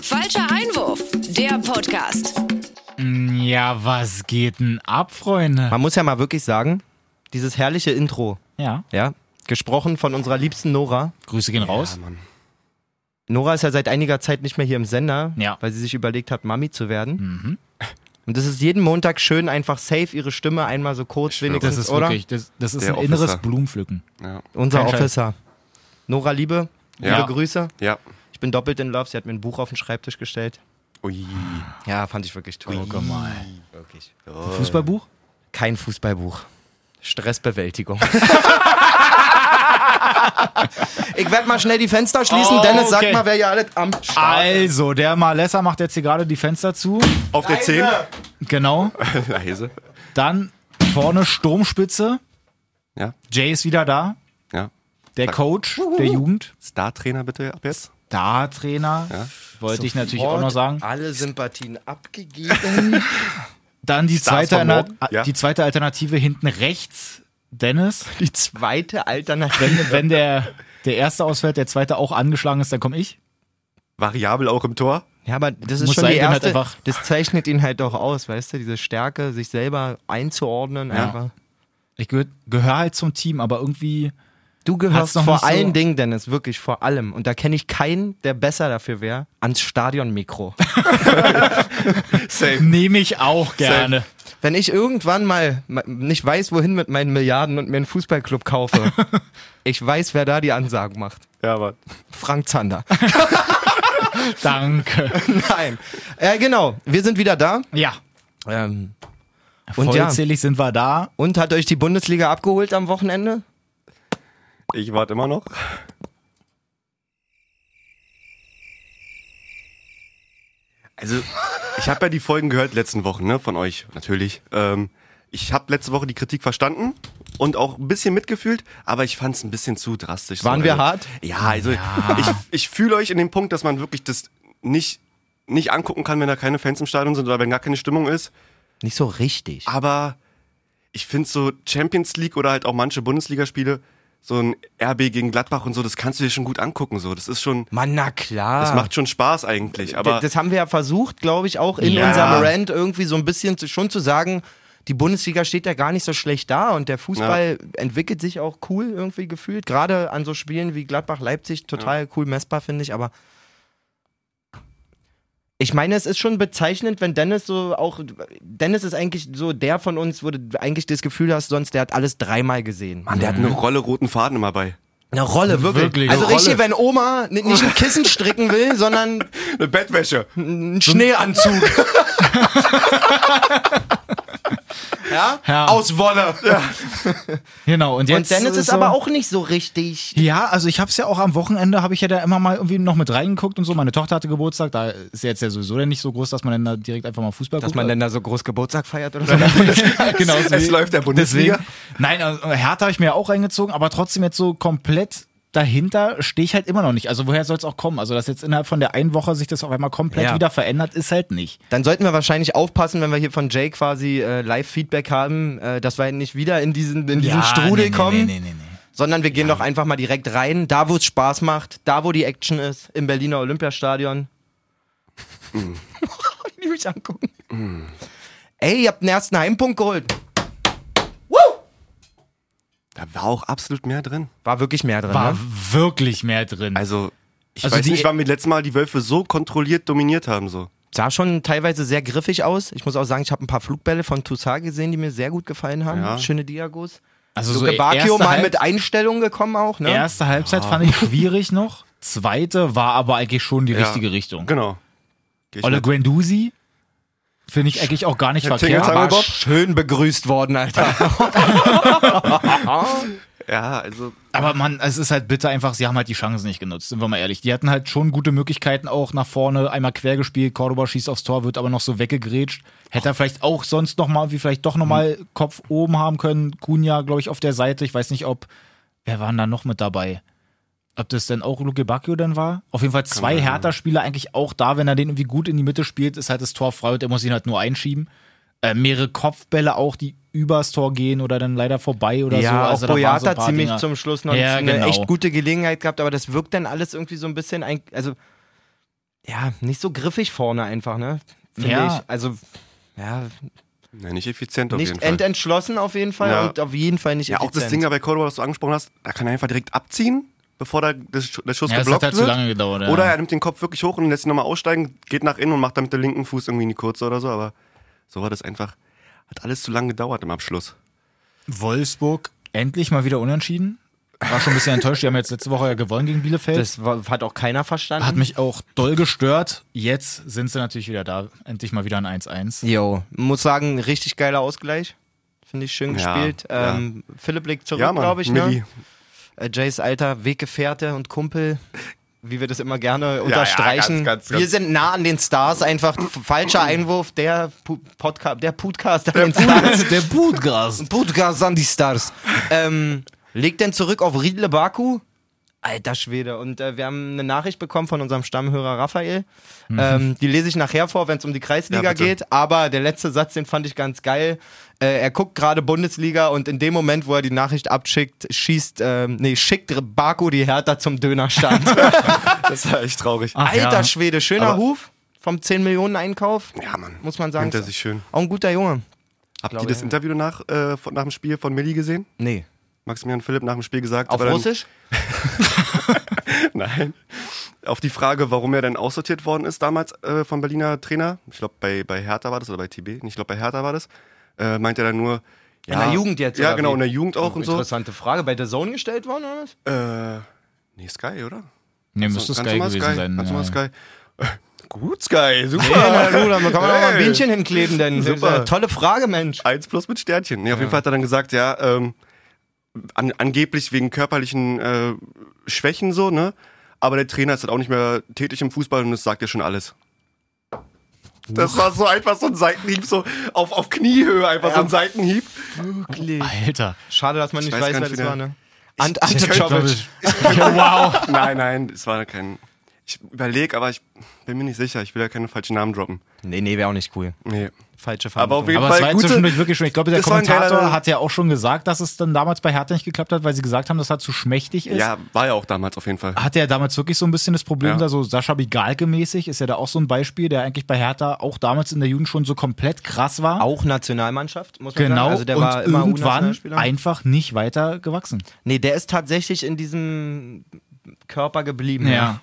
Falscher Einwurf, der Podcast. Ja, was geht denn ab, Freunde? Man muss ja mal wirklich sagen, dieses herrliche Intro, Ja, ja, gesprochen von unserer liebsten Nora. Grüße gehen raus. Nora ist ja seit einiger Zeit nicht mehr hier im Sender, Ja. weil sie sich überlegt hat, Mami zu werden. Und das ist jeden Montag schön, einfach safe ihre Stimme einmal so kurz wenigstens, Das ist oder? wirklich, das, das ist Der ein inneres Officer. Blumenpflücken. Ja. Unser Kein Scheiß. Officer. Nora Liebe, Ja. liebe Grüße. ja. Ich bin doppelt in Love. Sie hat mir ein Buch auf den Schreibtisch gestellt. Ui. Ja, fand ich wirklich toll. Guck mal. Wirklich. Fußballbuch? Kein Fußballbuch. Stressbewältigung. ich werde mal schnell die Fenster schließen. Oh, Dennis, sag okay. mal, wer hier alles am Start ist. Also, der Malessa macht jetzt hier gerade die Fenster zu. Auf der 10. Genau. Leise. Dann vorne Sturmspitze. Ja. Jay ist wieder da. Ja. Der Coach der Jugend. Star-Trainer bitte ab jetzt. Star-Trainer. Wollte ich natürlich auch noch sagen. Alle Sympathien abgegeben. Dann die Stars zweite, morgen? Ja. die zweite Alternative hinten rechts. Dennis. die zweite Alternative. Wenn, wenn der, der erste ausfällt, der zweite auch angeschlagen ist, dann komme ich. Variabel auch im Tor. Ja, aber das ist Muss schon sein, die halt erste. einfach- das zeichnet ihn halt doch aus, weißt du? Diese Stärke, sich selber einzuordnen. Ja. Einfach. Ich gehöre gehör halt zum Team, aber irgendwie. Du gehörst vor nicht so- allen Dingen, Dennis, wirklich vor allem. Und da kenne ich keinen, der besser dafür wäre, ans Stadionmikro. Safe. Nehme ich auch gerne. Wenn ich irgendwann mal ma- nicht weiß, wohin mit meinen Milliarden und mir einen Fußballclub kaufe, ich weiß, wer da die Ansagen macht. Ja, aber. Frank Zander. Danke. Nein. Äh, genau, wir sind wieder da. Ja. Ähm, und ja, Vollzählig sind wir da. und hat euch die Bundesliga abgeholt am Wochenende? Ich warte immer noch. Also, ich habe ja die Folgen gehört letzten Wochen, ne, von euch, natürlich. Ähm, ich habe letzte Woche die Kritik verstanden und auch ein bisschen mitgefühlt, aber ich fand es ein bisschen zu drastisch. Waren so, wir also, hart? Ja, also ich, ich fühle euch in dem Punkt, dass man wirklich das nicht, nicht angucken kann, wenn da keine Fans im Stadion sind oder wenn gar keine Stimmung ist. Nicht so richtig. Aber ich finde so Champions League oder halt auch manche Bundesligaspiele, so ein RB gegen Gladbach und so, das kannst du dir schon gut angucken. So, das ist schon, Mann, na klar. das macht schon Spaß eigentlich. Aber D- das haben wir ja versucht, glaube ich, auch in Ja. unserem Rant irgendwie so ein bisschen zu, schon zu sagen, die Bundesliga steht ja gar nicht so schlecht da und der Fußball entwickelt sich auch cool irgendwie gefühlt. Gerade an so Spielen wie Gladbach-Leipzig total cool messbar, finde ich, aber ich meine, es ist schon bezeichnend, wenn Dennis so auch, Dennis ist eigentlich so der von uns, wo du eigentlich das Gefühl hast, sonst der hat alles dreimal gesehen. Mann, der hat eine Rolle roten Faden immer bei. Eine Rolle, wirklich. Wirklich. Also richtig, Rolle. wenn Oma nicht ein Kissen stricken will, sondern Eine Bettwäsche. einen Schneeanzug. ja? Ja. Aus Wolle. Genau. Und, jetzt Und Dennis ist so- aber auch nicht so richtig. Ja, also ich habe es ja auch am Wochenende, habe ich ja da immer mal irgendwie noch mit reingeguckt und so. Meine Tochter hatte Geburtstag, da ist jetzt ja sowieso dann nicht so groß, dass man dann da direkt einfach mal Fußball Dass guckt. man denn da so groß Geburtstag feiert oder so. genau, Es läuft der Bundesliga. Deswegen, nein, also Hertha habe ich mir auch reingezogen, aber trotzdem jetzt so komplett dahinter stehe ich halt immer noch nicht. Also woher soll es auch kommen? Also dass jetzt innerhalb von der einen Woche sich das auf einmal komplett Ja. wieder verändert, ist halt nicht. Dann sollten wir wahrscheinlich aufpassen, wenn wir hier von Jay quasi äh, Live-Feedback haben, äh, dass wir nicht wieder in diesen, in diesen Ja, Strudel nee, nee, kommen. Nee, nee, nee, nee. Sondern wir gehen doch einfach mal direkt rein, da wo es Spaß macht, da wo die Action ist, im Berliner Olympiastadion. Wie die mich angucken. Ey, ihr habt den ersten Heimpunkt geholt. Da war auch absolut mehr drin. War wirklich mehr drin, War ne? wirklich mehr drin. Also, ich Also weiß die- nicht, wann wir letztes Mal die Wölfe so kontrolliert dominiert haben. So. Sah schon teilweise sehr griffig aus. Ich muss auch sagen, ich habe ein paar Flugbälle von Toussaint gesehen, die mir sehr gut gefallen haben. Ja. Schöne Diagos. also So so Gebakio erste mal Halb- mit Einstellungen gekommen auch, ne? Erste Halbzeit fand ich schwierig noch. Zweite war aber eigentlich schon die Ja. richtige Richtung. Genau. Olle. Guendouzi finde ich eigentlich auch gar nicht Herr verkehrt. Aber schön begrüßt worden, Alter. Ja, also, Aber man, es ist halt bitter einfach, sie haben halt die Chancen nicht genutzt, sind wir mal ehrlich. Die hatten halt schon gute Möglichkeiten auch nach vorne, einmal quer gespielt, Cordoba schießt aufs Tor, wird aber noch so weggegrätscht. Hätte er vielleicht auch sonst noch mal, wie vielleicht doch noch mal Kopf oben haben können. Kunja, glaube ich, auf der Seite. Ich weiß nicht, ob, wer waren da noch mit dabei? Ob das denn auch Luke Bacchio dann war? Auf jeden Fall zwei. Hertha-Spieler eigentlich auch da, wenn er den irgendwie gut in die Mitte spielt, ist halt das Tor frei und er muss ihn halt nur einschieben. Äh, mehrere Kopfbälle auch, die übers Tor gehen oder dann leider vorbei oder ja, so. auch Also waren Boyata so paar ziemlich Dinger. zum Schluss noch Ja, eine genau. echt gute Gelegenheit gehabt, aber das wirkt dann alles irgendwie so ein bisschen, ein, also ja, nicht so griffig vorne einfach, ne? Finde Ja. ich. Also ja, Ja, nicht effizient auf jeden nicht Fall. ententschlossen auf jeden Fall Ja. und auf jeden Fall nicht Ja, auch das effizient. Ding da bei Cordoba, was du angesprochen hast, da kann er einfach direkt abziehen, bevor Sch- der Schuss Ja, das hat geblockt halt zu wird. lange gedauert. Ja. Oder er nimmt den Kopf wirklich hoch und lässt ihn nochmal aussteigen, geht nach innen und macht dann mit dem linken Fuß irgendwie in die kurze oder so. Aber so war das einfach. Hat alles zu lange gedauert im Abschluss. Wolfsburg endlich mal wieder unentschieden. War schon ein bisschen enttäuscht. Die haben jetzt letzte Woche ja gewonnen gegen Bielefeld. das war, hat auch keiner verstanden. hat mich auch doll gestört. Jetzt sind sie natürlich wieder da. Endlich mal wieder ein 1-1. Jo, muss sagen, richtig geiler Ausgleich. Finde ich schön Ja, gespielt. ja. Ähm, Philipp legt zurück, glaube ich, ne? Äh, Jays alter Weggefährte und Kumpel, wie wir das immer gerne ja, unterstreichen. ganz, ganz, wir ganz- sind nah an den Stars, einfach falscher Einwurf, der, Pu- Podca der Podcast an den Stars. Der Bootgas. Podcast an die Stars. ähm, legt denn zurück auf Riedle Baku. Alter Schwede. Und äh, wir haben eine Nachricht bekommen von unserem Stammhörer Raphael. Ähm, die lese ich nachher vor, wenn es um die Kreisliga Ja, geht. Aber der letzte Satz, den fand ich ganz geil. Äh, er guckt gerade Bundesliga und in dem Moment, wo er die Nachricht abschickt, schießt, ähm, nee, schickt Baku die Hertha zum Dönerstand. Das war echt traurig. Ach, Alter ja. Schwede, schöner Aber- Huf vom 10 Millionen Einkauf. Ja, Mann. Muss man sagen. Nimmt er sich schön. Auch ein guter Junge. Habt ihr das ja. Interview nach, äh, nach dem Spiel von Milli gesehen? Nee. Maximilian Philipp nach dem Spiel gesagt. Auf aber dann- Russisch? Nein. Auf die Frage, warum er denn aussortiert worden ist damals äh, vom Berliner Trainer, ich glaube bei, bei Hertha war das oder bei TB, ich glaube bei Hertha war das, äh, meint er dann nur. In der Jugend jetzt, Ja, genau, wie? in der Jugend auch und so. Interessante Frage. Bei der Zone gestellt worden oder was? Äh, nee, Sky, oder? Nee, müsste Sky gewesen Sky, sein. Ganz ja. normal Sky. Äh, Gut, Sky, super. Nee, na du, da kann man doch mal ein Hey. Bienchen hinkleben, denn Super. tolle Frage, Mensch. Eins plus mit Sternchen. Nee, auf jeden Fall hat er dann gesagt, ja, ähm, an, angeblich wegen körperlichen äh, Schwächen so, ne? Aber der Trainer ist halt auch nicht mehr tätig im Fußball und das sagt ja schon alles. Das war so einfach so ein Seitenhieb, so auf, auf Kniehöhe, einfach so ein Seitenhieb. Wirklich. Alter. Schade, dass man nicht weiß weiß, wer das war, ne? Ant Ante Czovic. ich- Ja, wow. Nein, nein, es war kein. Ich überlege, aber ich bin mir nicht sicher. Ich will ja keine falschen Namen droppen. Nee, nee, wäre auch nicht cool. Nee. Falsche Aber auf jeden Aber es Fall war gute- zwischendurch wirklich schon. Ich glaube, der Kommentator hat ja auch schon gesagt, dass es dann damals bei Hertha nicht geklappt hat, weil sie gesagt haben, dass er zu schmächtig ist. Ja, war ja auch damals auf jeden Fall. Hat er damals wirklich so ein bisschen das Problem, Ja. da so Sascha Bigalke-mäßig, ist ja da auch so ein Beispiel, der eigentlich bei Hertha auch damals in der Jugend schon so komplett krass war. Auch Nationalmannschaft, muss man Genau, sagen. Also der und war immer irgendwann einfach nicht weiter gewachsen. Nee, der ist tatsächlich in diesem Körper geblieben. Ja,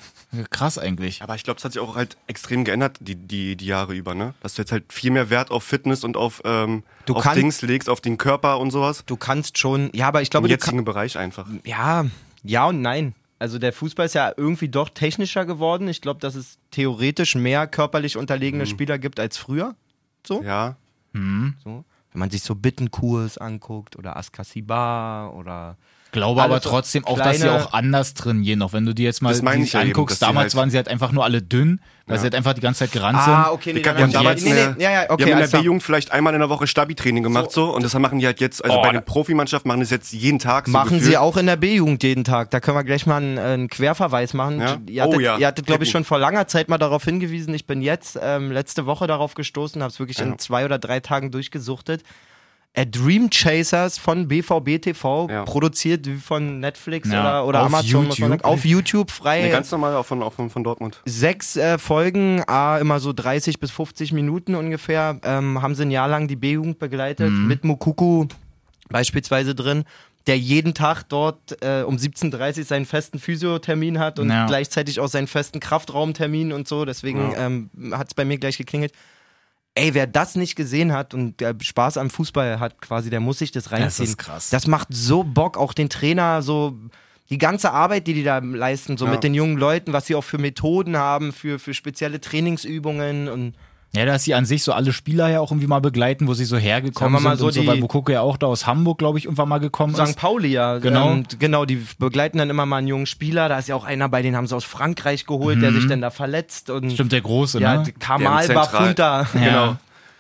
krass eigentlich. Aber ich glaube, es hat sich auch halt extrem geändert, die, die, die Jahre über, ne? Dass du jetzt halt viel mehr Wert auf Fitness und auf, ähm, Du auf kannst- Dings legst, auf den Körper und sowas. Du kannst schon, ja, aber ich glaube, Im jetzigen Bereich einfach. ja, ja und nein. Also der Fußball ist ja irgendwie doch technischer geworden. Ich glaube, dass es theoretisch mehr körperlich unterlegene Spieler gibt als früher. So. Ja. so. Wenn man sich so Bittenkurs anguckt oder Askasibar oder Glaube aber Alles so trotzdem auch, dass sie auch anders trainieren. Auch wenn du dir jetzt mal Das meine die ich ja eben, anguckst, die damals halt- waren sie halt einfach nur alle dünn, weil Ja. sie halt einfach die ganze Zeit gerannt Ah, sind. okay, Die, dann haben hab ich- damals nee, nee, eine, ja, ja, okay, die haben in der. B-Jugend vielleicht einmal in der Woche Stabi-Training gemacht so. und das machen die halt jetzt, also Oh, bei den Profimannschaften machen das jetzt jeden Tag so Machen gefühlt. sie auch in der B-Jugend jeden Tag. Da können wir gleich mal einen, äh, einen Querverweis machen. Ja? Ihr hattet, Oh ja. ihr hattet glaube ich, schon vor langer Zeit mal darauf hingewiesen. Ich bin jetzt ähm, letzte Woche darauf gestoßen, habe es wirklich in zwei oder drei Tagen durchgesuchtet. A Dream Chasers von BVB TV, Ja. produziert wie von Netflix Ja, oder, oder auf Amazon. muss man YouTube. sagen. Auf YouTube frei. Nee, ganz normal auch von, auch von, von Dortmund. Sechs äh, Folgen, ah, immer so 30 bis 50 Minuten ungefähr, ähm, haben sie ein Jahr lang die B-Jugend begleitet, Mhm. mit Mukuku beispielsweise drin, der jeden Tag dort äh, um 17.30 Uhr seinen festen Physiothermin hat und Ja. gleichzeitig auch seinen festen Kraftraumtermin und so, deswegen Ja. ähm, hat es bei mir gleich geklingelt. Ey, wer das nicht gesehen hat und der Spaß am Fußball hat, quasi, der muss sich das reinziehen. ist krass. Das macht so Bock, auch den Trainer, so die ganze Arbeit, die die da leisten, so Ja. mit den jungen Leuten, was sie auch für Methoden haben, für, für spezielle Trainingsübungen und Ja, dass sie an sich so alle Spieler ja auch irgendwie mal begleiten, wo sie so hergekommen sind und so so, weil Mukoko ja auch da aus Hamburg, glaube ich, irgendwann mal gekommen St. ist. Pauli ja. Genau. Ähm, genau, die begleiten dann immer mal einen jungen Spieler. Da ist ja auch einer bei denen haben sie aus Frankreich geholt, der sich dann da verletzt. Und Stimmt, der Große, ja, ne? Kamal Der im Zentral- Bafunta. Ja. Genau.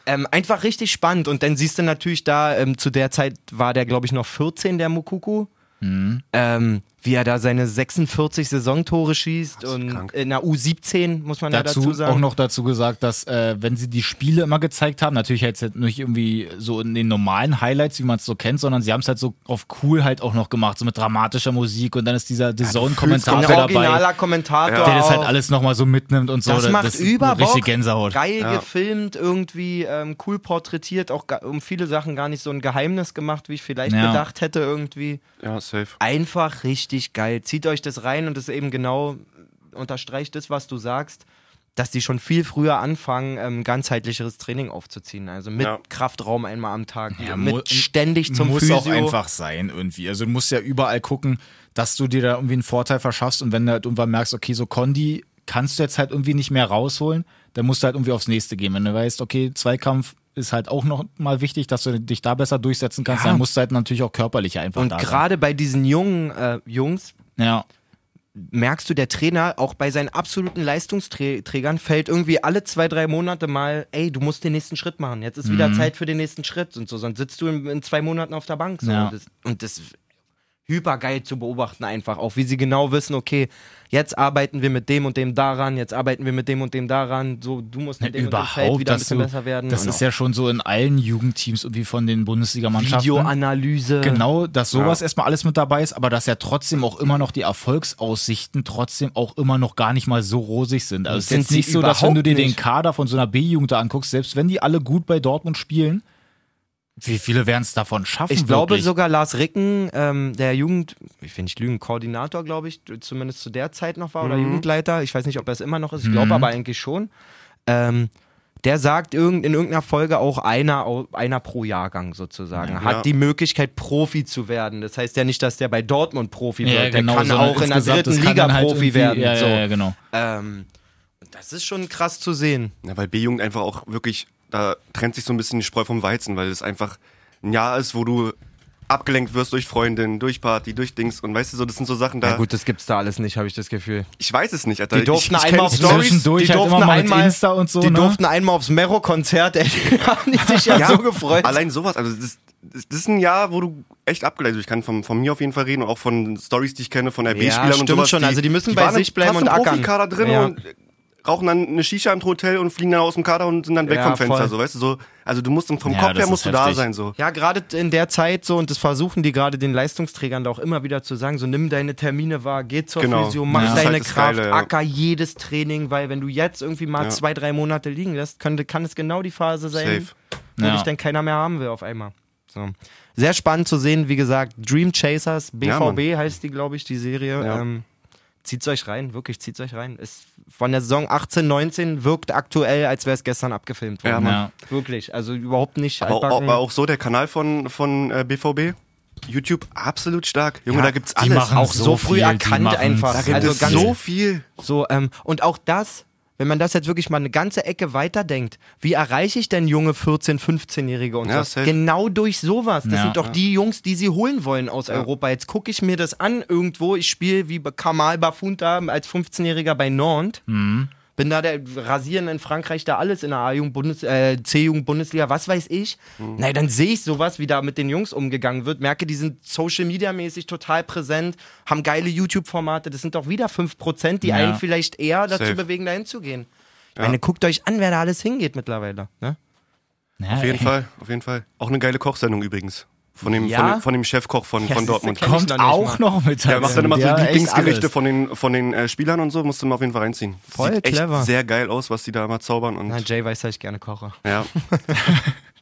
Ähm, einfach richtig spannend. Und dann siehst du natürlich da, ähm, zu der Zeit war der, glaube ich, noch 14, der Mukuku. Mhm. Ähm, wie er da seine 46 Saisontore schießt und krank. in der U17 muss man ja dazu, dazu sagen. auch noch dazu gesagt, dass äh, wenn sie die Spiele immer gezeigt haben, natürlich jetzt nicht irgendwie so in den normalen Highlights, wie man es so kennt, sondern sie haben es halt so auf cool halt auch noch gemacht, so mit dramatischer Musik und dann ist dieser The ein Zone-Kommentator dabei, originaler Kommentator. der das halt alles nochmal so mitnimmt und so. Das macht ist über richtig. Gänsehaut. Geil Ja. gefilmt, irgendwie ähm, cool porträtiert, auch um viele Sachen gar nicht so ein Geheimnis gemacht, wie ich vielleicht Ja. gedacht hätte irgendwie. Ja, safe. Einfach richtig geil. Zieht euch das rein und das eben genau unterstreicht das, was du sagst, dass die schon viel früher anfangen, ähm, ganzheitlicheres Training aufzuziehen. Also mit Ja. Kraftraum einmal am Tag, Ja, mit ständig zum muss Physio. auch einfach sein irgendwie. Also du musst ja überall gucken, dass du dir da irgendwie einen Vorteil verschaffst und wenn du halt irgendwann merkst, okay, so Kondi kannst du jetzt halt irgendwie nicht mehr rausholen, dann musst du halt irgendwie aufs nächste gehen. Wenn du weißt, okay, Zweikampf ist halt auch noch mal wichtig, dass du dich da besser durchsetzen kannst, Ja. dann musst du halt natürlich auch körperlich einfach und da gerade bei diesen jungen äh, Jungs Ja, merkst du, der Trainer auch bei seinen absoluten Leistungsträgern fällt irgendwie alle zwei, drei Monate mal, ey, du musst den nächsten Schritt machen. Jetzt ist wieder Zeit für den nächsten Schritt und so. Sonst sitzt du in, in zwei Monaten auf der Bank. So. Ja. Und, das, und das hyper geil zu beobachten einfach. Auch wie sie genau wissen, okay, jetzt arbeiten wir mit dem und dem daran, jetzt arbeiten wir mit dem und dem daran. So, du musst in dem und dem Feld überhaupt, wieder ein bisschen du, besser werden. das Und ist ja schon so in allen Jugendteams irgendwie von den Bundesligamannschaften. Videoanalyse. Genau, dass sowas erstmal alles mit dabei ist, aber dass ja trotzdem auch immer noch die Erfolgsaussichten trotzdem auch immer noch gar nicht mal so rosig sind. Also es ist jetzt nicht so, dass wenn du dir überhaupt den nicht. Kader von so einer B-Jugend anguckst, selbst wenn die alle gut bei Dortmund spielen, wie viele werden es davon schaffen? Ich glaube wirklich? sogar Lars Ricken, ähm, der Jugend, ich will nicht lügen, Koordinator, glaube ich, zumindest zu der Zeit noch war oder Jugendleiter. Ich weiß nicht, ob er es immer noch ist. Ich glaube aber eigentlich schon. Ähm, der sagt irgend, in irgendeiner Folge auch einer, einer pro Jahrgang sozusagen. Hat Ja. die Möglichkeit, Profi zu werden. Das heißt ja nicht, dass der bei Dortmund Profi ja, wird. Der genau, kann auch in der dritten Liga halt Profi werden. Ja, so. ja, ja, genau. Ähm, und das ist schon krass zu sehen. Ja, weil B-Jugend einfach auch wirklich, da trennt sich so ein bisschen die Spreu vom Weizen, weil es einfach ein Jahr ist, wo du abgelenkt wirst durch Freundin, durch Party, durch Dings und weißt du so, das sind so Sachen da. Ja gut, das gibt's da alles nicht, habe ich das Gefühl. Ich weiß es nicht, Alter. Die durften ich, ich einmal auf Stories, die halt durften einmal, Insta und so, die ne? durften einmal aufs Mero-Konzert, ey, die haben die sich ja, so gefreut. Allein sowas, also das, das, ist ein Jahr, wo du echt abgeleitet bist. Ich kann von, von mir auf jeden Fall reden und auch von Stories, die ich kenne, von RB-Spielern und stimmt sowas. schon. Also die müssen bei waren sich bleiben und ackern. Profikader drin Ja. und rauchen dann eine Shisha im Hotel und fliegen dann aus dem Kader und sind dann weg Ja, vom Fenster, voll. so, weißt du, so. Also du musst vom Ja, Kopf her musst du da heftig. sein, so. Ja, gerade in der Zeit so, und das versuchen die gerade den Leistungsträgern da auch immer wieder zu sagen, so nimm deine Termine wahr, geh zur Genau. Physio, mach Ja. Deine halt Kraft, Geile, ja. acker jedes Training, weil wenn du jetzt irgendwie mal Ja. zwei, drei Monate liegen lässt, könnte, kann es genau die Phase sein, Safe. wo Ja. dich dann keiner mehr haben will auf einmal. So. Sehr spannend zu sehen, wie gesagt, Dream Chasers. BVB heißt die, glaube ich, die Serie. Ja. Ähm, zieht's euch rein, wirklich, zieht's euch rein. Ist von der Saison 18, 19 wirkt aktuell, als wäre es gestern abgefilmt worden. Ja, Mann. Ja. Wirklich, also überhaupt nicht Aber, auch- auch so der Kanal von, von äh, BVB, YouTube, absolut stark. Junge, Ja, da gibt's die alles. machen auch so, so früh viel, die erkannt einfach. da gibt Also es ganz so viel. so ähm, und auch das, wenn man das jetzt wirklich mal eine ganze Ecke weiterdenkt, wie erreiche ich denn junge 14, 15-Jährige und Ja, so? safe. Genau durch sowas. Das Ja. sind doch die Jungs, die sie holen wollen aus Europa. Jetzt gucke ich mir das an irgendwo. Ich spiele wie Kamal Bafunta als 15-Jähriger bei Nantes. Mhm. Bin da der Rasieren in Frankreich, da alles in der A-Jugend, äh, C-Jugend, Bundesliga, was weiß ich. Mhm. Na, dann sehe ich sowas, wie da mit den Jungs umgegangen wird. Merke, die sind Social Media mäßig total präsent, haben geile YouTube-Formate. Das sind doch wieder 5%, die Ja. einen vielleicht eher dazu Safe. bewegen, dahin zu gehen. Ich Ja. meine, guckt euch an, wer da alles hingeht mittlerweile. Ne? Ja, Auf jeden ey. Fall, auf jeden Fall. Auch eine geile Kochsendung übrigens. Von dem, Ja? von dem, von dem Chefkoch von, Ja, von Dortmund. ich Kommt noch nicht auch mal. noch mit Der macht dann immer so Ja, die echt Lieblingsgerichte von den, von den äh, Spielern und so, musst du mal auf jeden Fall reinziehen. Voll Sieht echt clever. sehr geil aus, was die da immer zaubern. Und Na, Jay weiß, dass ich gerne koche. ja,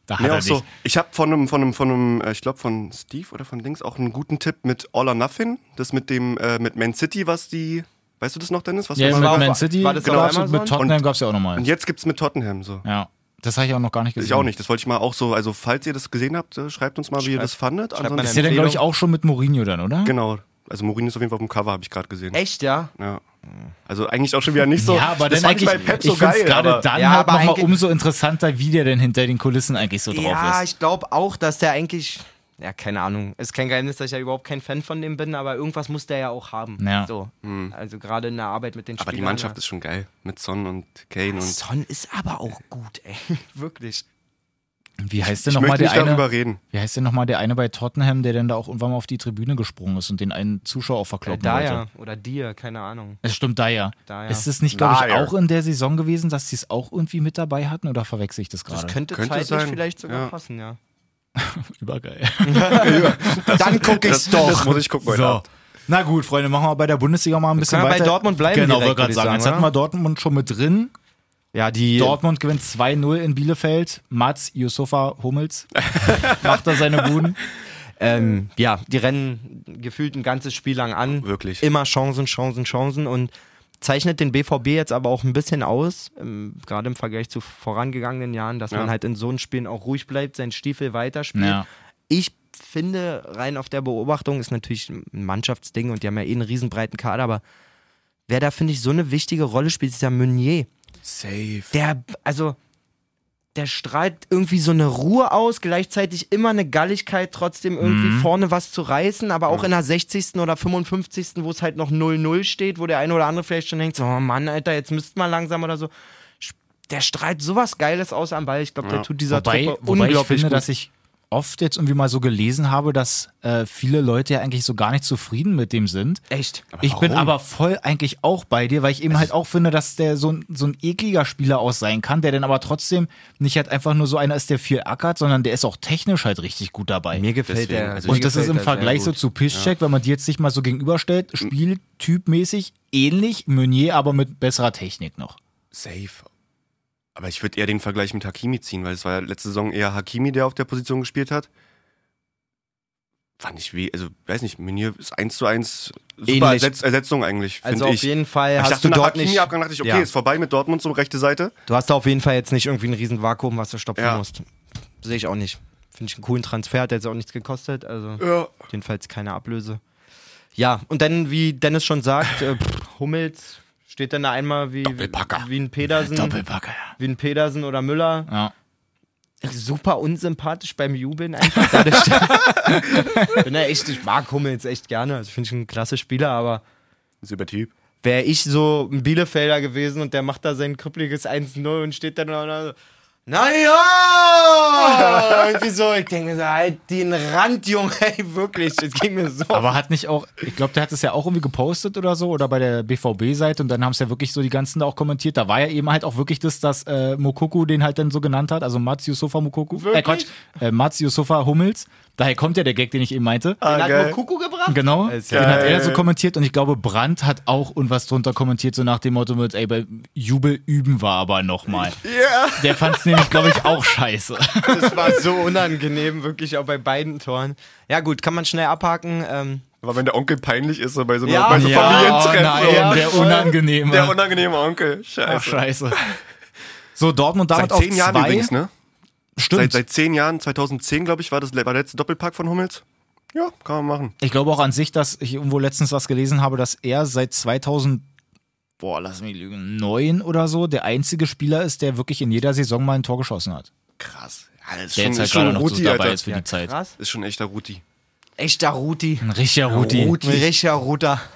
Da hat nee, er auch so. dich. Ich habe von einem, von einem, von einem, äh, ich glaube von Steve oder von Dings auch einen guten Tipp mit All or Nothing. Das mit dem, äh, mit Man City, was die, weißt du das noch, Dennis? Was Ja, wir mit war- Man City war das und Amazon? mit Tottenham gab es ja auch nochmal. und jetzt gibt's mit Tottenham so. Ja, das habe ich auch noch gar nicht gesehen. Ich auch nicht. Das wollte ich mal auch so, also falls ihr das gesehen habt, äh, schreibt uns mal, wie ihr das fandet. schreibt mal Ist ja dann, glaube ich, auch schon mit Mourinho dann, oder? genau. Also Mourinho ist auf jeden Fall auf dem Cover, habe ich gerade gesehen. Echt, ja? Ja. Also eigentlich auch schon wieder nicht so. ja, aber das dann fand ich eigentlich, bei Pep so ich geil. gerade dann Ja, halt aber nochmal eigentlich- umso interessanter, wie der denn hinter den Kulissen eigentlich so drauf Ja, ist. ich glaube auch, dass der eigentlich, ja, keine Ahnung, ist kein Geheimnis, dass ich ja überhaupt kein Fan von dem bin, aber irgendwas muss der ja auch haben. Ja. So. Also gerade in der Arbeit mit den aber Spielern. die Mannschaft ja. ist schon geil. Mit Son und Kane und. Son ist aber auch gut, ey. Wirklich. Wie heißt denn nochmal der nicht eine? darüber reden. Wie heißt denn nochmal der eine bei Tottenham, der denn da auch irgendwann mal auf die Tribüne gesprungen ist und den einen Zuschauer auch Äh, verkloppen wollte? Daya oder dir, keine Ahnung. Es stimmt, Daya. Dyer. Ist es nicht, glaube ich, auch in der Saison gewesen, dass sie es auch irgendwie mit dabei hatten oder verwechsel ich das Das gerade? könnte, Könnte zeitlich sein, vielleicht sogar ja. passen, ja. Übergeil. Dann guck ich's doch. das muss ich gucken heute So. Abend. Na gut, Freunde, machen wir bei der Bundesliga mal ein bisschen wir bei weiter. Dortmund bleiben Genau, direkt, wollte gerade sagen. sagen, Jetzt hatten wir Dortmund schon mit drin. Ja, die. Dortmund gewinnt 2-0 in Bielefeld. Mats Yusufa Hummels macht da seine Buden. Ähm, ja, die rennen gefühlt ein ganzes Spiel lang an. Wirklich. Immer Chancen, Chancen, Chancen und zeichnet den BVB jetzt aber auch ein bisschen aus, ähm, gerade im Vergleich zu vorangegangenen Jahren, dass Ja. man halt in so einem Spielen auch ruhig bleibt, seinen Stiefel weiterspielt. Ja. Ich finde, rein auf der Beobachtung ist natürlich ein Mannschaftsding und die haben ja eh einen riesenbreiten Kader, aber wer da, finde ich, so eine wichtige Rolle spielt, ist ja Meunier. Safe. Der, also, der strahlt irgendwie so eine Ruhe aus, gleichzeitig immer eine Galligkeit, trotzdem irgendwie Mhm. vorne was zu reißen, aber auch in der 60. oder 55., wo es halt noch 0-0 steht, wo der eine oder andere vielleicht schon denkt, so, oh Mann, Alter, jetzt müsst mal langsam oder so. Der strahlt sowas Geiles aus am Ball. Ich glaube, der Ja. tut dieser Wobei, Truppe wobei ich unglaublich finde, gut. dass ich oft jetzt irgendwie mal so gelesen habe, dass äh, viele Leute ja eigentlich so gar nicht zufrieden mit dem sind. Echt. Ich bin warum? aber voll eigentlich auch bei dir, weil ich eben halt auch finde, dass der so ein, so ein ekliger Spieler aus sein kann, der dann aber trotzdem nicht halt einfach nur so einer ist, der viel ackert, sondern der ist auch technisch halt richtig gut dabei. Mir gefällt Deswegen, der. also und das ist im Vergleich so zu Piszczek, wenn man die jetzt sich mal so gegenüberstellt, spieltypmäßig ähnlich, Meunier aber mit besserer Technik noch. Safe. Aber ich würde eher den Vergleich mit Hakimi ziehen, weil es war ja letzte Saison eher Hakimi, der auf der Position gespielt hat. Fand ich wie, also weiß nicht, Meunier ist 1 zu 1 super. Ersetz, Ersetzung eigentlich, Also auf ich. jeden Fall ich hast dachte du nach dort Hakimi nicht. abgang dachte ich, okay, Ja. ist vorbei mit Dortmund so rechte Seite. Du hast da auf jeden Fall jetzt nicht irgendwie ein riesen Vakuum, was du stopfen Ja. musst. Sehe ich auch nicht. Finde ich einen coolen Transfer, hat jetzt auch nichts gekostet, also Ja. jedenfalls keine Ablöse. Ja, und dann, wie Dennis schon sagt, äh, Hummels steht dann da einmal wie, wie ein Pedersen, Doppelpacker. wie ein Pedersen oder Müller. Ja. Super unsympathisch beim Jubeln einfach. Dadurch, bin ja echt, ich mag Hummels echt gerne, also finde ich einen klasse Spieler, aber Super Typ. wäre ich so ein Bielefelder gewesen und der macht da sein krüppeliges 1-0 und steht dann da so, naja! Irgendwie so, ich denke so, halt den Rand, Junge, ey, wirklich, das ging mir so. Aber hat nicht auch, ich glaube, der hat es ja auch irgendwie gepostet oder so oder bei der BVB-Seite und dann haben es ja wirklich so die ganzen da auch kommentiert. Da war ja eben halt auch wirklich das, dass äh, Mokoku den halt dann so genannt hat, also Mats Yusufa Mokoku. Äh, Wirklich? Quatsch, äh, Mats Yusufa Hummels. Daher kommt ja der Gag, den ich eben meinte. den hat geil. nur Kuku gebracht? Genau, den ja hat er geil. so kommentiert und ich glaube, Brandt hat auch irgendwas drunter kommentiert, so nach dem Motto mit, ey, bei Jubel üben wir aber nochmal. Ja. Der fand es nämlich, glaube ich, auch scheiße. Das war so unangenehm, wirklich auch bei beiden Toren. Ja gut, kann man schnell abhaken. Ähm, Aber wenn der Onkel peinlich ist, so bei so, einer, Ja, bei so ja, Familientreffen. nein. Ja, der unangenehme. Der unangenehme Onkel. Scheiße. Ach, scheiße. So, Dortmund damit Seit zehn auf Jahren zwei. übrigens, ne? Stimmt. Seit, seit zehn Jahren, 2010, glaube ich, war das war der letzte Doppelpack von Hummels. Ja, kann man machen. Ich glaube auch an sich, dass ich irgendwo letztens was gelesen habe, dass er seit 2000, boah, lass mich lügen, neun oder so, der einzige Spieler ist, der wirklich in jeder Saison mal ein Tor geschossen hat. Krass. Ja, das ist Der schon, jetzt halt ist schon gerade ein noch so Ruti, dabei Alter. ist für ja, die Zeit. krass. Ist schon ein echter Ruti. Echter Ruti. Ein richtiger Ruti. Ein richtiger Ruter.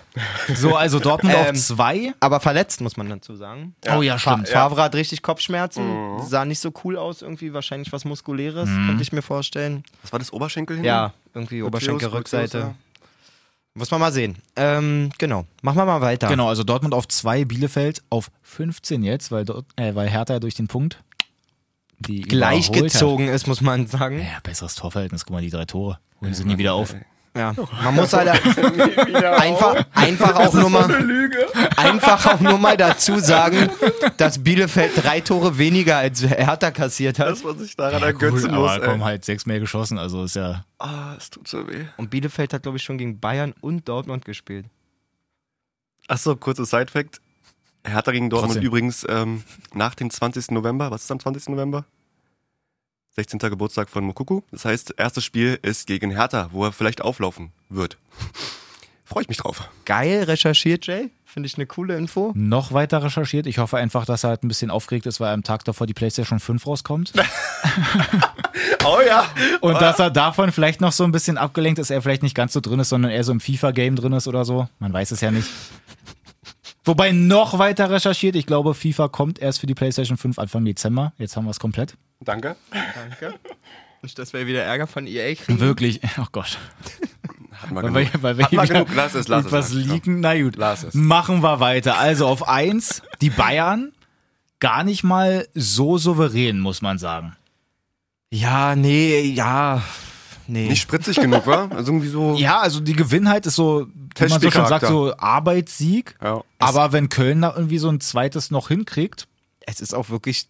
So, also Dortmund Ähm, auf zwei. Aber verletzt, muss man dazu sagen. oh ja, stimmt. Favre hat richtig Kopfschmerzen. Sah nicht so cool aus, irgendwie wahrscheinlich was Muskuläres, könnte ich mir vorstellen. Was war das Oberschenkel hin? Ja, irgendwie Oberschenkelrückseite. Muss man mal sehen. Ähm, genau. Machen wir mal weiter. Genau, also Dortmund auf zwei, Bielefeld auf 15 jetzt, weil, dort, äh, weil Hertha durch den Punkt die. Gleichgezogen ist, muss man sagen. Ja, besseres Torverhältnis, guck mal, die drei Tore. Holen sie nie wieder auf. Ja. Man muss halt einfach, einfach auch nur mal einfach auch nur mal dazu sagen, dass Bielefeld drei Tore weniger als Hertha kassiert hat. Dass man sich daran Ja, ergötzen cool, muss. aber komm, halt sechs mehr geschossen, also ist ja. Ah, es tut so weh. Und Bielefeld hat, glaube ich, schon gegen Bayern und Dortmund gespielt. Achso, kurzes Side-Fact. Hertha gegen Dortmund Trotzdem. übrigens ähm, nach dem 20. November. Was ist am 20. November? 16. Geburtstag von Mokuku. Das heißt, erstes Spiel ist gegen Hertha, wo er vielleicht auflaufen wird. Freue ich mich drauf. Geil recherchiert, Jay. Finde ich eine coole Info. noch weiter recherchiert. Ich hoffe einfach, dass er halt ein bisschen aufgeregt ist, weil am Tag davor die PlayStation 5 rauskommt. Oh ja. Und dass er davon vielleicht noch so ein bisschen abgelenkt ist, er vielleicht nicht ganz so drin ist, sondern eher so im FIFA-Game drin ist oder so. Man weiß es ja nicht. Wobei noch weiter recherchiert, ich glaube, FIFA kommt erst für die PlayStation 5 Anfang Dezember. Jetzt haben wir es komplett. Danke. Danke. Nicht, dass wir wieder Ärger von EA kriegen. Wirklich, oh Gott. Wir Weil genug. weil wir Hat mal hier genug. Lass es, lass es, was lass es. liegen. Na gut, Lass es. machen wir weiter. Also auf eins, die Bayern, gar nicht mal so souverän, muss man sagen. Ja, nee, ja. Nee. Nicht spritzig genug, war? Also irgendwie so. Ja, also die Gewinnheit ist so, wie man so schon sagt, so Arbeitssieg. Ja. Aber wenn Köln da irgendwie so ein zweites noch hinkriegt, es ist auch wirklich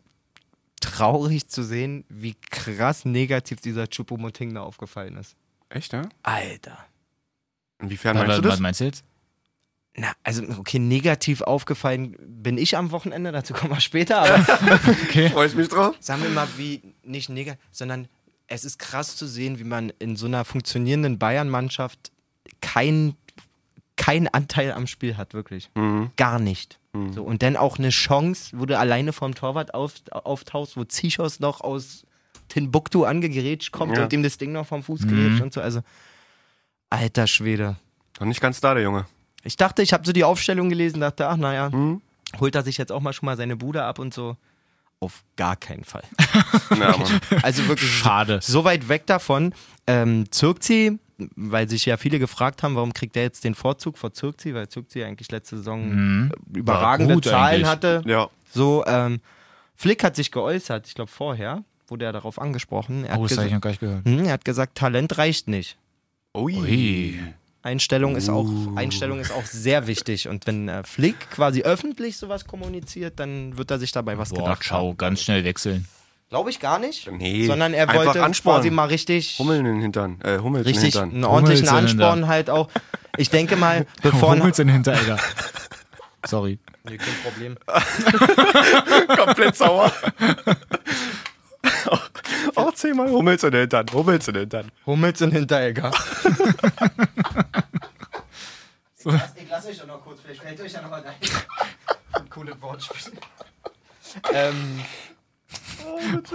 traurig zu sehen, wie krass negativ dieser Chupomoting da aufgefallen ist. Echt, ja? Alter. Inwiefern was, meinst du was das? meinst du jetzt? Na, also, okay, negativ aufgefallen bin ich am Wochenende, dazu kommen wir später, aber Freue ich mich drauf. sagen wir mal, wie nicht negativ, sondern es ist krass zu sehen, wie man in so einer funktionierenden Bayern-Mannschaft keinen kein Anteil am Spiel hat, wirklich. Mhm. Gar nicht. So, und dann auch eine Chance, wo du alleine vom Torwart auf, auftauchst, wo Zichos noch aus Timbuktu angegerätscht kommt Ja. und ihm das Ding noch vom Fuß Mhm. gerätscht und so. Also, alter Schwede. Noch nicht ganz da, der Junge. Ich dachte, ich habe so die Aufstellung gelesen, dachte, ach naja, Mhm. holt er sich jetzt auch mal schon mal seine Bude ab und so. Auf gar keinen Fall. Ja. Also wirklich Schade. so weit weg davon. Ähm, Zirkzi, weil sich ja viele gefragt haben, warum kriegt der jetzt den Vorzug vor Zirkzi, weil Zirkzi eigentlich letzte Saison Mhm. überragende gut Zahlen eigentlich. hatte. ja. So, ähm, Flick hat sich geäußert, ich glaube vorher, wurde er darauf angesprochen. Er, Oh, hat das habe ich noch gar nicht gehört. Hm, er hat gesagt, Talent reicht nicht. Ui. Ui. Einstellung ist auch Uh. Einstellung ist auch sehr wichtig und wenn äh, Flick quasi öffentlich sowas kommuniziert, dann wird er sich dabei was Boah, gedacht ciao, haben. ganz schnell wechseln. Glaube ich gar nicht. Nee, sondern er einfach wollte anspornen. quasi mal richtig Hummeln in den Hintern. Äh, Hummels richtig in den Hintern. einen ordentlichen Hummels in den Ansporn halt auch. Ich denke mal, bevor Hummels in den Hinteregger. Sorry. Nee, kein Problem. Komplett sauer. Auch zehnmal Hummels in den Hintern. Hummels in den Hintern. Hummels und Hinteregger. Ich lasse euch doch noch kurz, vielleicht fällt euch ja noch mal ein. Cooles Wortspiel. ähm,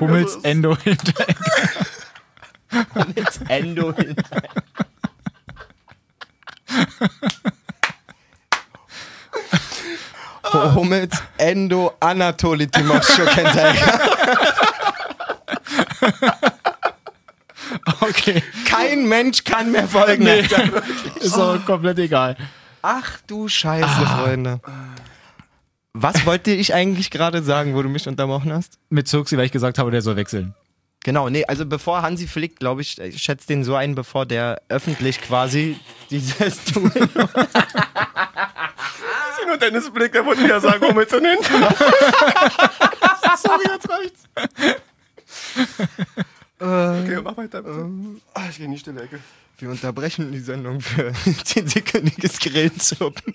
Hummels Endo Hinteregger. Hummels Endo Hinteregger. Hummels Endo Anatoli Timoschuk Hinteregger. Okay. Kein Mensch kann mehr folgen. Nee. Ist auch komplett egal. Ach du Scheiße, Freunde. Was wollte ich eigentlich gerade sagen, wo du mich unterbrochen hast? Mit Zirksi, weil ich gesagt habe, der soll wechseln. Genau, nee, also bevor Hansi Flick, glaube ich, ich schätze den so ein, bevor der öffentlich quasi dieses Tun. Nur Dennis Blick, der wollte wieder sagen, Hummels in den Hintern. Sorry, jetzt reicht's. Okay, mach weiter. bitte. Ah, ich gehe in die stille Ecke. Wir unterbrechen die Sendung für 10-sekündiges Grillzuppen.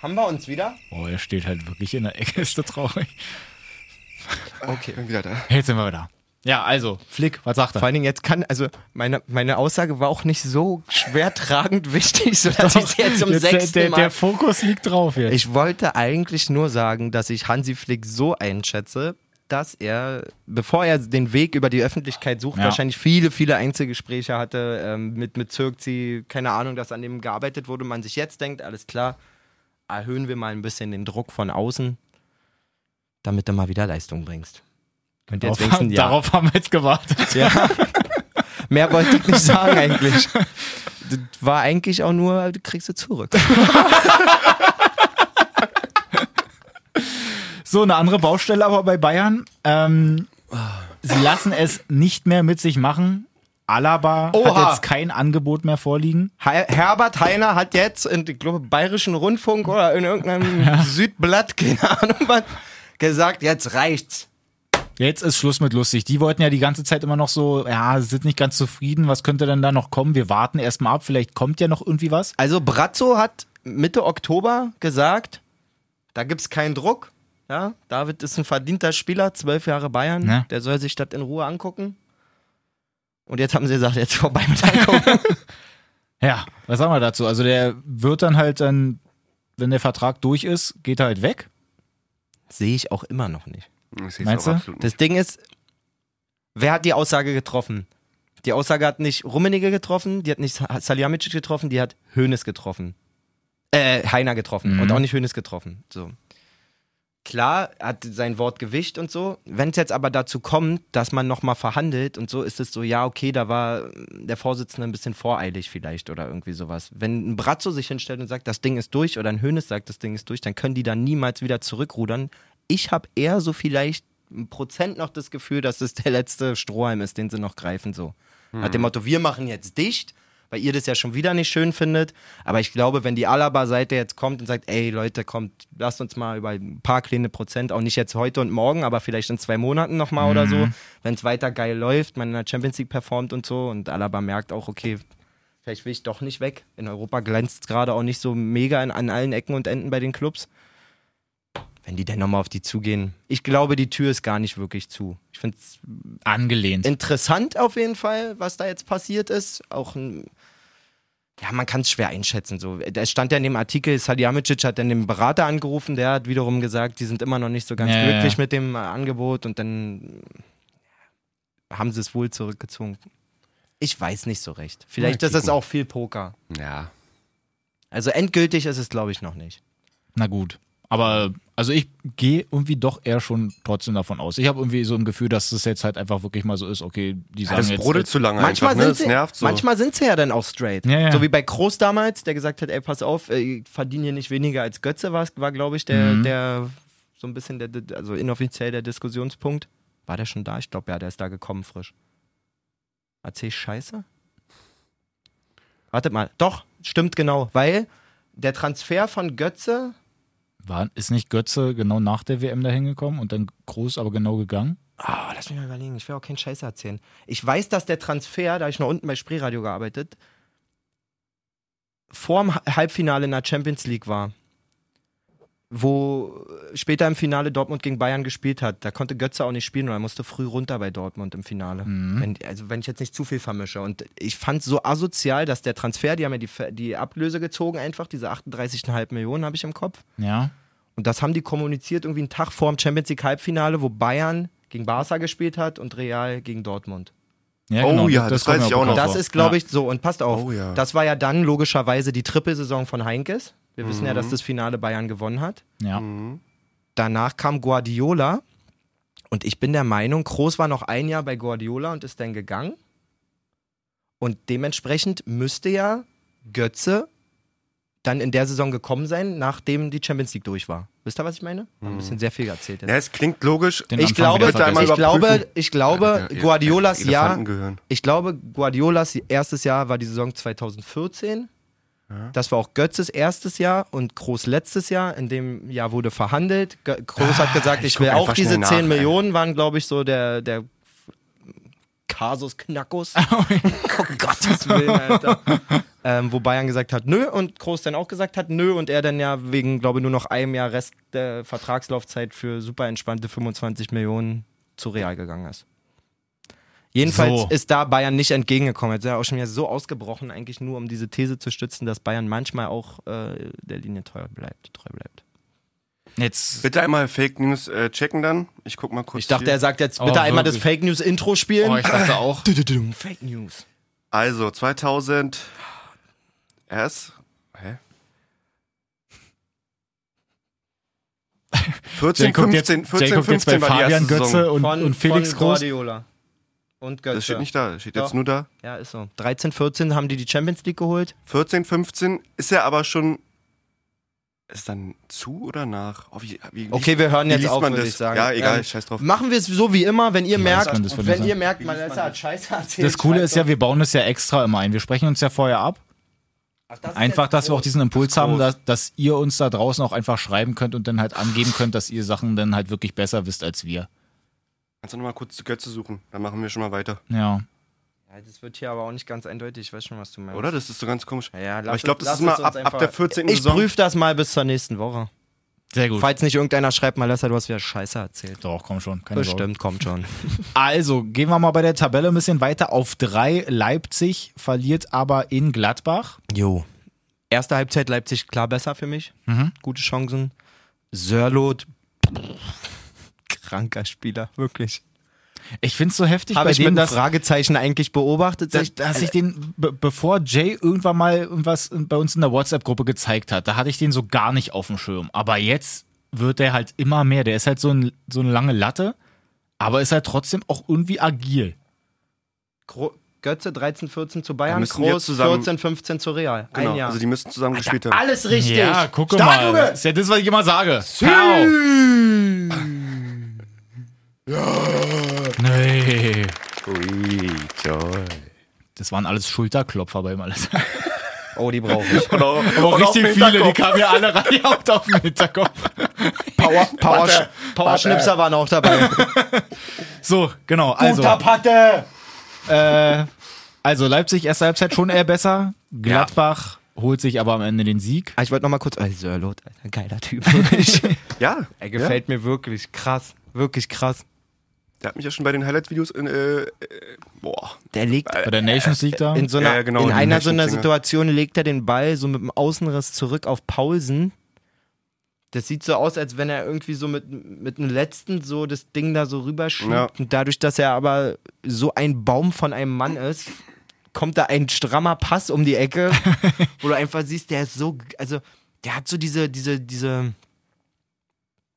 Haben wir uns wieder? Oh, er steht halt wirklich in der Ecke, ist das traurig. Okay. Bin wieder da. Jetzt sind wir wieder. Ja, also, Flick, was sagt er? Vor allen Dingen jetzt kann, also meine, meine Aussage war auch nicht so schwer tragend wichtig, sodass ich sie jetzt zum Jetzt, der, der, der Fokus liegt drauf jetzt. Ich wollte eigentlich nur sagen, dass ich Hansi Flick so einschätze, dass er, bevor er den Weg über die Öffentlichkeit sucht, Ja. wahrscheinlich viele, viele Einzelgespräche hatte ähm, mit, mit Zirkzi, keine Ahnung, dass an dem gearbeitet wurde. Man sich jetzt denkt, alles klar, erhöhen wir mal ein bisschen den Druck von außen, damit du mal wieder Leistung bringst. Könnt ihr jetzt darauf, wenigstens, ja, darauf haben wir jetzt gewartet. ja. Mehr wollte ich nicht sagen eigentlich. Das war eigentlich auch nur, du kriegst sie zurück. So, eine andere Baustelle aber bei Bayern. Ähm, sie lassen es nicht mehr mit sich machen. Alaba Oha. hat jetzt kein Angebot mehr vorliegen. Her Herbert Heiner hat jetzt in, ich glaube, Bayerischen Rundfunk oder in irgendeinem Südblatt, keine Ahnung was, gesagt, jetzt reicht's. Jetzt ist Schluss mit lustig. Die wollten ja die ganze Zeit immer noch so, ja, sind nicht ganz zufrieden. Was könnte denn da noch kommen? Wir warten erstmal ab. Vielleicht kommt ja noch irgendwie was. Also Brazzo hat Mitte Oktober gesagt, da gibt's keinen Druck. Ja, David ist ein verdienter Spieler, zwölf Jahre Bayern, Ne? der soll sich das in Ruhe angucken. Und jetzt haben sie gesagt, jetzt vorbei mit angucken. Ja, was sagen wir dazu? Also der wird dann halt dann, wenn der Vertrag durch ist, geht er halt weg. Sehe ich auch immer noch nicht. Meinst du? Das Ding ist, wer hat die Aussage getroffen? Die Aussage hat nicht Rummenigge getroffen, die hat nicht Salihamidzic getroffen, die hat Hoeneß getroffen. Äh, Heiner getroffen Mhm. und auch nicht Hönes getroffen. So. Klar, hat sein Wort Gewicht und so. Wenn es jetzt aber dazu kommt, dass man nochmal verhandelt und so, ist es so, ja, okay, da war der Vorsitzende ein bisschen voreilig vielleicht oder irgendwie sowas. Wenn ein Bratzo sich hinstellt und sagt, das Ding ist durch oder ein Hönes sagt, das Ding ist durch, dann können die dann niemals wieder zurückrudern. Ich habe eher so vielleicht ein Prozent noch das Gefühl, dass es der letzte Strohhalm ist, den sie noch greifen so. Nach dem Motto, wir machen jetzt dicht, weil ihr das ja schon wieder nicht schön findet. Aber ich glaube, wenn die Alaba-Seite jetzt kommt und sagt, ey Leute, kommt, lasst uns mal über ein paar kleine Prozent, auch nicht jetzt heute und morgen, aber vielleicht in zwei Monaten nochmal oder so, wenn es weiter geil läuft, man in der Champions League performt und so und Alaba merkt auch, okay, vielleicht will ich doch nicht weg. In Europa glänzt es gerade auch nicht so mega in, an allen Ecken und Enden bei den Clubs. Wenn die dann nochmal auf die zugehen. Ich glaube, die Tür ist gar nicht wirklich zu. Ich finde es Angelehnt. interessant auf jeden Fall, was da jetzt passiert ist. Auch ein, ja, man kann es schwer einschätzen. So. Es stand ja in dem Artikel, Salihamidzic hat dann den Berater angerufen, der hat wiederum gesagt, die sind immer noch nicht so ganz Ja, glücklich ja. mit dem äh, Angebot und dann haben sie es wohl zurückgezogen. Ich weiß nicht so recht. Vielleicht ist es auch viel Poker. Ja. Also endgültig ist es, glaube ich, noch nicht. Na gut. Aber also ich gehe irgendwie doch eher schon trotzdem davon aus. Ich habe irgendwie so ein Gefühl, dass das jetzt halt einfach wirklich mal so ist, okay, die Ja, sagen das jetzt. brodelt zu lange Manchmal, einfach, ne? sind Das sie, nervt so. manchmal sind sie ja dann auch straight. Ja, ja. So wie bei Kroos damals, der gesagt hat, ey, pass auf, äh, ich verdiene hier nicht weniger als Götze, war, war glaube ich, der, Mhm. der so ein bisschen, der, der- also inoffiziell der Diskussionspunkt. War der schon da? Ich glaube, ja, der ist da gekommen frisch. Erzähl ich Scheiße? Wartet mal. Doch, stimmt genau, weil der Transfer von Götze, War, ist nicht Götze genau nach der WM dahin gekommen und dann Groß aber genau gegangen? Ah, lass mich mal überlegen. Ich will auch keinen Scheiß erzählen. Ich weiß, dass der Transfer, da hab ich noch unten bei Spreeradio gearbeitet, vor dem Halbfinale in der Champions League war. Wo später im Finale Dortmund gegen Bayern gespielt hat. Da konnte Götze auch nicht spielen oder er musste früh runter bei Dortmund im Finale. Wenn, also wenn ich jetzt nicht zu viel vermische. Und ich fand es so asozial, dass der Transfer, die haben ja die, die Ablöse gezogen, einfach, diese 38,5 Millionen habe ich im Kopf. Ja. Und das haben die kommuniziert irgendwie einen Tag vor dem Champions League Halbfinale, wo Bayern gegen Barca gespielt hat und Real gegen Dortmund. ja Oh ja, das kommt weiß ich auch noch. Das ist, glaube Ja. ich, so. Und passt auf, Oh ja. das war ja dann logischerweise die Trippelsaison von Heinkes. Wir wissen ja, dass das Finale Bayern gewonnen hat. Ja. Mhm. Danach kam Guardiola. Und ich bin der Meinung, Kroos war noch ein Jahr bei Guardiola und ist dann gegangen. Und dementsprechend müsste ja Götze dann in der Saison gekommen sein, nachdem die Champions League durch war. Wisst ihr, was ich meine? War ein bisschen sehr viel erzählt jetzt. Ja, es klingt logisch. Den Ich Anfang glaube, ich glaube, ich glaube, Ja, ja, Guardiolas Jahr, ich glaube, Guardiolas erstes Jahr war die Saison 2014. Das war auch Götzes erstes Jahr und Kroos letztes Jahr. In dem Jahr wurde verhandelt. Kroos hat gesagt, ich, ich will auch diese schnell nach, 10 ey. Millionen, waren, glaube ich, so der, der Kasus Knackus. oh Gottes Willen, Alter. ähm, wo Bayern gesagt hat, nö, und Kroos dann auch gesagt hat, nö, und er dann ja wegen, glaube ich, nur noch einem Jahr Rest der Vertragslaufzeit für super entspannte 25 Millionen zu Real gegangen ist. Jedenfalls So. ist da Bayern nicht entgegengekommen. Jetzt ist er auch schon wieder so ausgebrochen, eigentlich nur um diese These zu stützen, dass Bayern manchmal auch äh, der Linie treu bleibt. Treu bleibt. Jetzt. Bitte einmal Fake News äh, checken dann. Ich guck mal kurz. Ich dachte, hier. er sagt jetzt Oh, bitte einmal das? Fake News Intro spielen. Oh, ich dachte auch. Fake News. Also 2000. Erst. Hä? 14, Jay guckt jetzt, 15, Jay 14, guckt jetzt bei 15 war die Fabian erste Götze Saison. und, Von, und Felix von Groß. Guardiola. Und Götze. Das steht nicht da, das steht Doch. jetzt nur da. Ja, ist so. 13, 14 haben die die Champions League geholt. 14, 15 ist er aber schon. Ist dann zu oder nach? Oh, wie, wie, Okay, wir hören jetzt liest auf, man würde das? ich sagen. Ja, egal, Ähm, scheiß drauf. Machen wir es so wie immer, wenn ihr merkt, man das von wenn dir ihr merkt, Malessa hat Scheiße erzählt. Das Coole ist ja, wir bauen das ja extra immer ein. Wir sprechen uns ja vorher ab. Ach, das Einfach, dass wir auch diesen Impuls Das haben, dass, dass ihr uns da draußen auch einfach schreiben könnt und dann halt angeben könnt, dass ihr Sachen dann halt wirklich besser wisst als wir. Kannst du nochmal kurz die Götze suchen? Dann machen wir schon mal weiter. Ja. Ja, das wird hier aber auch nicht ganz eindeutig. Ich weiß schon, was du meinst. Oder? Das ist so ganz komisch. Ja, ja, Aber ich glaube, das ist mal ab, ab der einfach- 14. Ich Saison. prüfe das mal bis zur nächsten Woche. Sehr gut. Falls nicht irgendeiner schreibt, Malessa, du hast wieder Scheiße erzählt. Doch, komm schon. Keine Sorge. Bestimmt, kommt schon. Also, gehen wir mal bei der Tabelle ein bisschen weiter. Auf drei Leipzig verliert aber in Gladbach. Jo. Erste Halbzeit Leipzig klar besser für mich. Mhm. Gute Chancen. Sörlot, kranker Spieler, wirklich. Ich find's so heftig Habe bei ich dem, dass, Fragezeichen eigentlich beobachtet. dass, dass ich den, be bevor Jay irgendwann mal irgendwas bei uns in der WhatsApp-Gruppe gezeigt hat, da hatte ich den so gar nicht auf dem Schirm. Aber jetzt wird der halt immer mehr. Der ist halt so, ein, so eine lange Latte, aber ist halt trotzdem auch irgendwie agil. Gro Götze 13, 14 zu Bayern, die Groß zusammen- 14, 15 zu Real. Genau. Ein Jahr. Also die müssten zusammen gespielt haben. Alles richtig. Ja, guck mal. Das ist ja das, was ich immer sage. Pow. Nee. Ui, joy. Das waren alles Schulterklopfer beim alles. Oh, die brauche ich. Und auch, Aber und auf richtig viele, die kamen ja alle rein auf auf den Hinterkopf. Power, Power, Warte, Power Schnipser waren auch dabei. So, genau. Also, Guter Patte. äh, also Leipzig erste Halbzeit schon eher besser. Gladbach holt sich aber am Ende den Sieg. Ah, Ich wollte noch mal kurz. Also, Sörlot, Alter, geiler Typ. Wirklich. Ja, er gefällt mir wirklich krass. Wirklich krass. Der hat mich ja schon bei den Highlight-Videos in, äh, äh, boah. Der legt Bei der Nations League da. in so einer, Ja, genau, in die einer so einer. Situation legt er den Ball so mit dem Außenriss zurück auf Paulsen. Das sieht so aus, als wenn er irgendwie so mit, mit dem letzten so das Ding da so rüberschiebt. Ja. Und dadurch, dass er aber so ein Baum von einem Mann ist, kommt da ein strammer Pass um die Ecke, wo du einfach siehst, der ist so, also der hat so diese, diese, diese,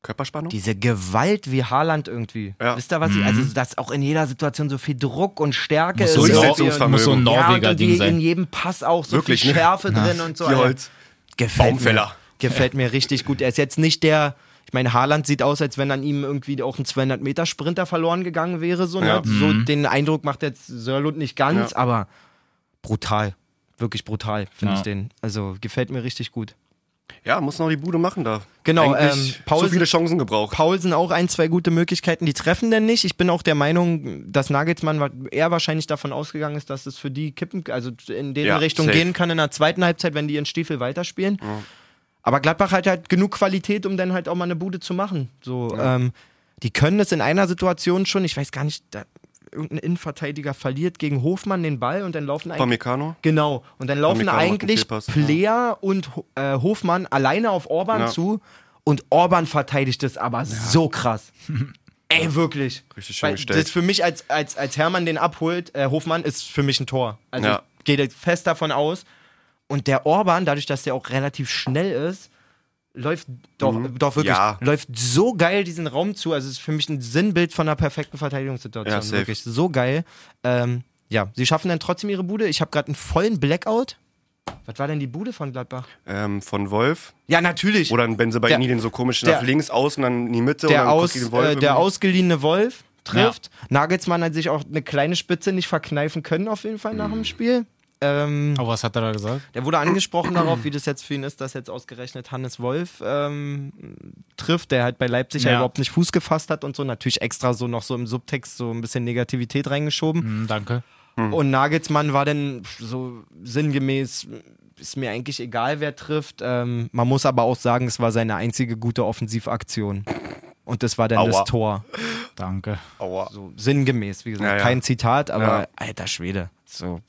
Körperspannung? diese Gewalt wie Haaland irgendwie. Ja. Wisst ihr, was ich, also dass auch in jeder Situation so viel Druck und Stärke Muss ist. so ein, Durchsetzungsvermögen. Muss so ein Ja, Norweger-Ding irgendwie in sein. jedem Pass auch so Wirklich, viel ne? Schärfe drin und so. Alter. Tierholz. Gefällt Baumfäller. Mir, gefällt mir richtig gut. Er ist jetzt nicht der, ich meine, Haaland sieht aus, als wenn an ihm irgendwie auch ein 200-Meter-Sprinter verloren gegangen wäre. So, ne? Ja. so den Eindruck macht jetzt Sörlund nicht ganz, Ja. aber brutal. Wirklich brutal, finde Ja. ich den. Also gefällt mir richtig gut. Ja, muss noch die Bude machen da. Genau, Eigentlich ähm, Paul- so viele Chancen gebraucht. Paulsen auch ein, zwei gute Möglichkeiten, die treffen denn nicht. Ich bin auch der Meinung, dass Nagelsmann eher wahrscheinlich davon ausgegangen ist, dass es für die kippen, also in deren Ja, Richtung safe. gehen kann in der zweiten Halbzeit, wenn die ihren Stiefel weiterspielen. Aber Gladbach hat halt genug Qualität, um dann halt auch mal eine Bude zu machen. So, ähm, die können es in einer Situation schon, ich weiß gar nicht, da, irgendein Innenverteidiger verliert gegen Hofmann den Ball und dann laufen eigentlich Pamecano? Genau. Und dann laufen einen eigentlich. Player und äh, Hofmann alleine auf Orban Ja. zu und Orban verteidigt das aber so krass. Ey, wirklich. Richtig schön Weil gestellt. Das für mich, als, als, als Hermann den abholt, äh, Hofmann ist für mich ein Tor. Also Ja. ich gehe fest davon aus. Und der Orban, dadurch, dass der auch relativ schnell ist, läuft doch, doch wirklich, Mhm. Ja. läuft so geil diesen Raum zu. Also es ist für mich ein Sinnbild von einer perfekten Verteidigungssituation. Ja, wirklich so geil. Ähm, ja, sie schaffen dann trotzdem ihre Bude. Ich habe gerade einen vollen Blackout. Was war denn die Bude von Gladbach? Ähm, von Wolf. Ja, natürlich. Oder ein Benzebaini, den so komisch der- nach links außen, dann in die Mitte der, aus, guckt den Wolf äh, der ausgeliehene Wolf trifft. Nagelsmann hat sich auch eine kleine Spitze nicht verkneifen können, auf jeden Fall nach Mhm. dem Spiel. Ähm, Aber was hat er da gesagt? der wurde angesprochen darauf, wie das jetzt für ihn ist, dass jetzt ausgerechnet Hannes Wolf ähm, trifft, der halt bei Leipzig ja. Ja. überhaupt nicht Fuß gefasst hat und so. Natürlich extra so noch so im Subtext so ein bisschen Negativität reingeschoben. Hm, danke. Und Nagelsmann war dann so sinngemäß, ist mir eigentlich egal, wer trifft. Ähm, man muss aber auch sagen, es war seine einzige gute Offensivaktion. Und das war dann Aua. das Tor. Danke. Aua. So sinngemäß, wie gesagt. Ja, ja. Kein Zitat, aber Ja. alter Schwede. So,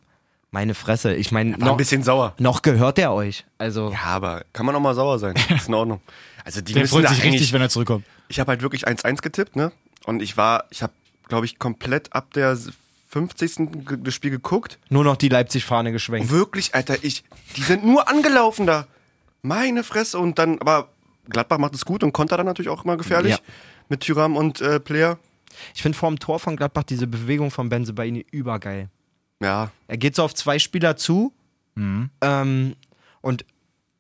meine Fresse. Ich meine, War ein noch, bisschen sauer. noch gehört er euch. Also, Ja, aber kann man auch mal sauer sein. Ist in Ordnung. Also die Der müssen freut sich richtig, wenn er zurückkommt. ich habe halt wirklich 1-1 getippt, ne? Und ich war, ich habe, glaube ich, komplett ab der 50. ge- das Spiel geguckt. nur noch die Leipzig-Fahne geschwenkt. Wirklich, Alter, ich, die sind nur angelaufen da. Meine Fresse. Und dann, aber Gladbach macht es gut und Konter dann natürlich auch immer gefährlich. Ja. Mit Tyram und äh, Player. Ich finde vor dem Tor von Gladbach diese Bewegung von Benzebaini übergeil. Ja, Er geht so auf zwei Spieler zu Mhm. ähm, und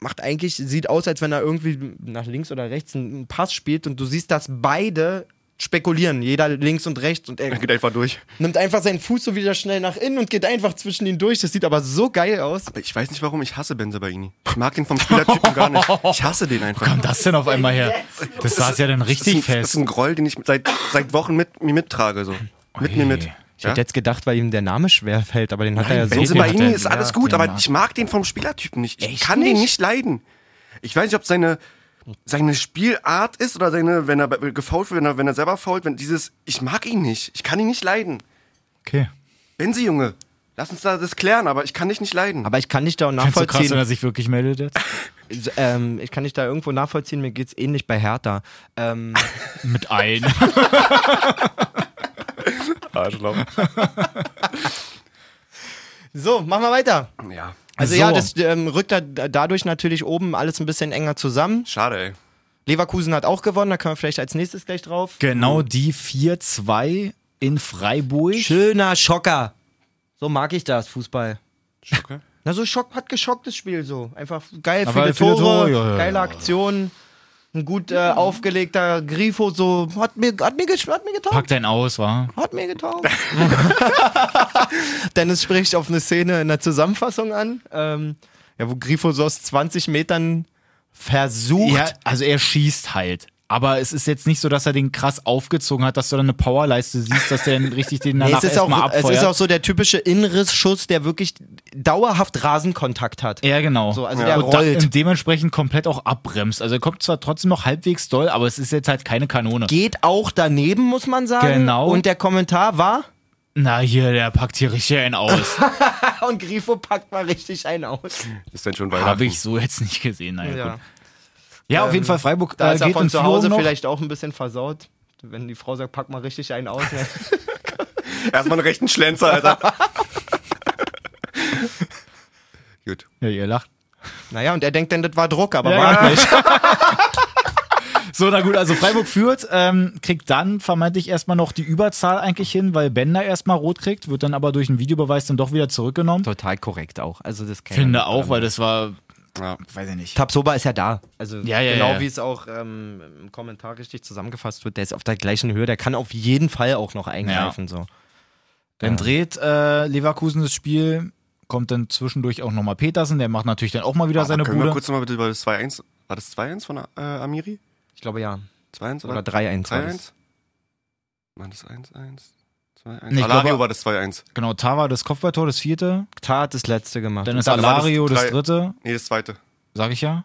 macht eigentlich, sieht aus, als wenn er irgendwie nach links oder rechts einen Pass spielt und du siehst, dass beide spekulieren, jeder links und rechts und er er geht einfach durch. nimmt einfach seinen Fuß so wieder schnell nach innen und geht einfach zwischen ihnen durch. Das sieht aber so geil aus. Aber ich weiß nicht warum, ich hasse Benzebaini. Ich mag den vom Spielertypen gar nicht. Ich hasse den einfach. Kam das denn auf einmal her? Das saß ja dann das, richtig ist ein, das ist fest. ein Groll, den ich seit, seit Wochen mit mir mittrage. So. Mit mir mit. Ich hätte jetzt gedacht, weil ihm der Name schwer fällt, aber den hat er ja so Benzema- Benzebaini hat er- ist alles ja, gut, aber ich mag den vom Spielertypen nicht. Ich Echt kann den nicht? nicht leiden. Ich weiß nicht, ob seine, seine Spielart ist oder seine, wenn er gefault wird, wenn er, wenn er selber fault, wenn dieses, ich mag ihn nicht. Ich kann ihn nicht leiden. Okay. Benzi, Junge, lass uns da das klären, aber ich kann dich nicht leiden. Aber ich kann nicht da auch Findest du krass, wenn nachvollziehen. er sich wirklich meldet jetzt? ähm, ich kann nicht da irgendwo nachvollziehen, mir geht's ähnlich bei Hertha. Ähm, Mit ein. Arschloch. So, machen wir weiter. Ja. Also So. ja, das ähm, rückt da dadurch natürlich oben alles ein bisschen enger zusammen. Schade, ey. Leverkusen hat auch gewonnen, da können wir vielleicht als nächstes gleich drauf. Genau die 4-2 in Freiburg. Schöner Schocker. So mag ich das, Fußball. Schocke. Na, so Schock hat geschockt das Spiel so. Einfach geil, viele viele Tore, Tore, ja, ja, geile ja. Aktionen. Ein gut äh, aufgelegter Grifo, so hat mir, hat mir, hat mir getaugt. Pack dein aus, wa? Hat mir getaugt. Dennis spricht auf eine Szene in der Zusammenfassung an, ähm, ja, wo Grifo so aus 20 Metern versucht. Ja, also er schießt halt. Aber es ist jetzt nicht so, dass er den krass aufgezogen hat, dass du dann eine Powerleiste siehst, dass der dann richtig den Nee, danach es, ist erstmal auch, es abfeuert. ist auch so der typische Inrissschuss, der wirklich dauerhaft Rasenkontakt hat. ja, genau. So, also der und, da, rollt. und dementsprechend komplett auch abbremst. Also er kommt zwar trotzdem noch halbwegs doll, aber es ist jetzt halt keine Kanone. Geht auch daneben, muss man sagen. Genau. Und der Kommentar war, Na hier, der packt hier richtig einen aus. und Grifo packt mal richtig einen aus. Ist denn schon Weihnachten? Habe ich so jetzt nicht gesehen. Naja, Ja. gut. Ja auf jeden Fall Freiburg Da äh, ist er geht von in zu Hause noch. vielleicht auch ein bisschen versaut. Wenn die Frau sagt, pack mal richtig einen aus. Ne? Erstmal einen rechten Schlenzer, Alter. Gut. Ja, ihr lacht. naja, und er denkt dann, das war Druck, aber Ja, war genau. nicht. So, na gut, also Freiburg führt, ähm, kriegt dann vermeintlich erstmal noch die Überzahl eigentlich hin, weil Bender erstmal rot kriegt, wird dann aber durch einen Videobeweis dann doch wieder zurückgenommen. Total korrekt auch. Also das kann Finde auch, weil das war, Ja. weiß ich nicht. Tabsoba ist ja da. Also Ja, ja, genau ja. wie es auch ähm, im Kommentar richtig zusammengefasst wird, der ist auf der gleichen Höhe, der kann auf jeden Fall auch noch eingreifen. So. Dann dreht äh, Leverkusen das Spiel, kommt dann zwischendurch auch nochmal Petersen, der macht natürlich dann auch mal wieder Aber seine können wir Bude. kurz nochmal bitte über das 2-1. War das 2-1 von äh, Amiri? Ich glaube ja. 2-1 Oder oder, 3-1 war 3-1? das. War das 1-1? 2-1? Nee, Alario glaube- war das 2-1. Genau, Tava das Kopfballtor, das vierte. Tar hat das letzte gemacht. Dann ist war das Alario das, drei- dritte, Nee, das zweite. sag ich ja.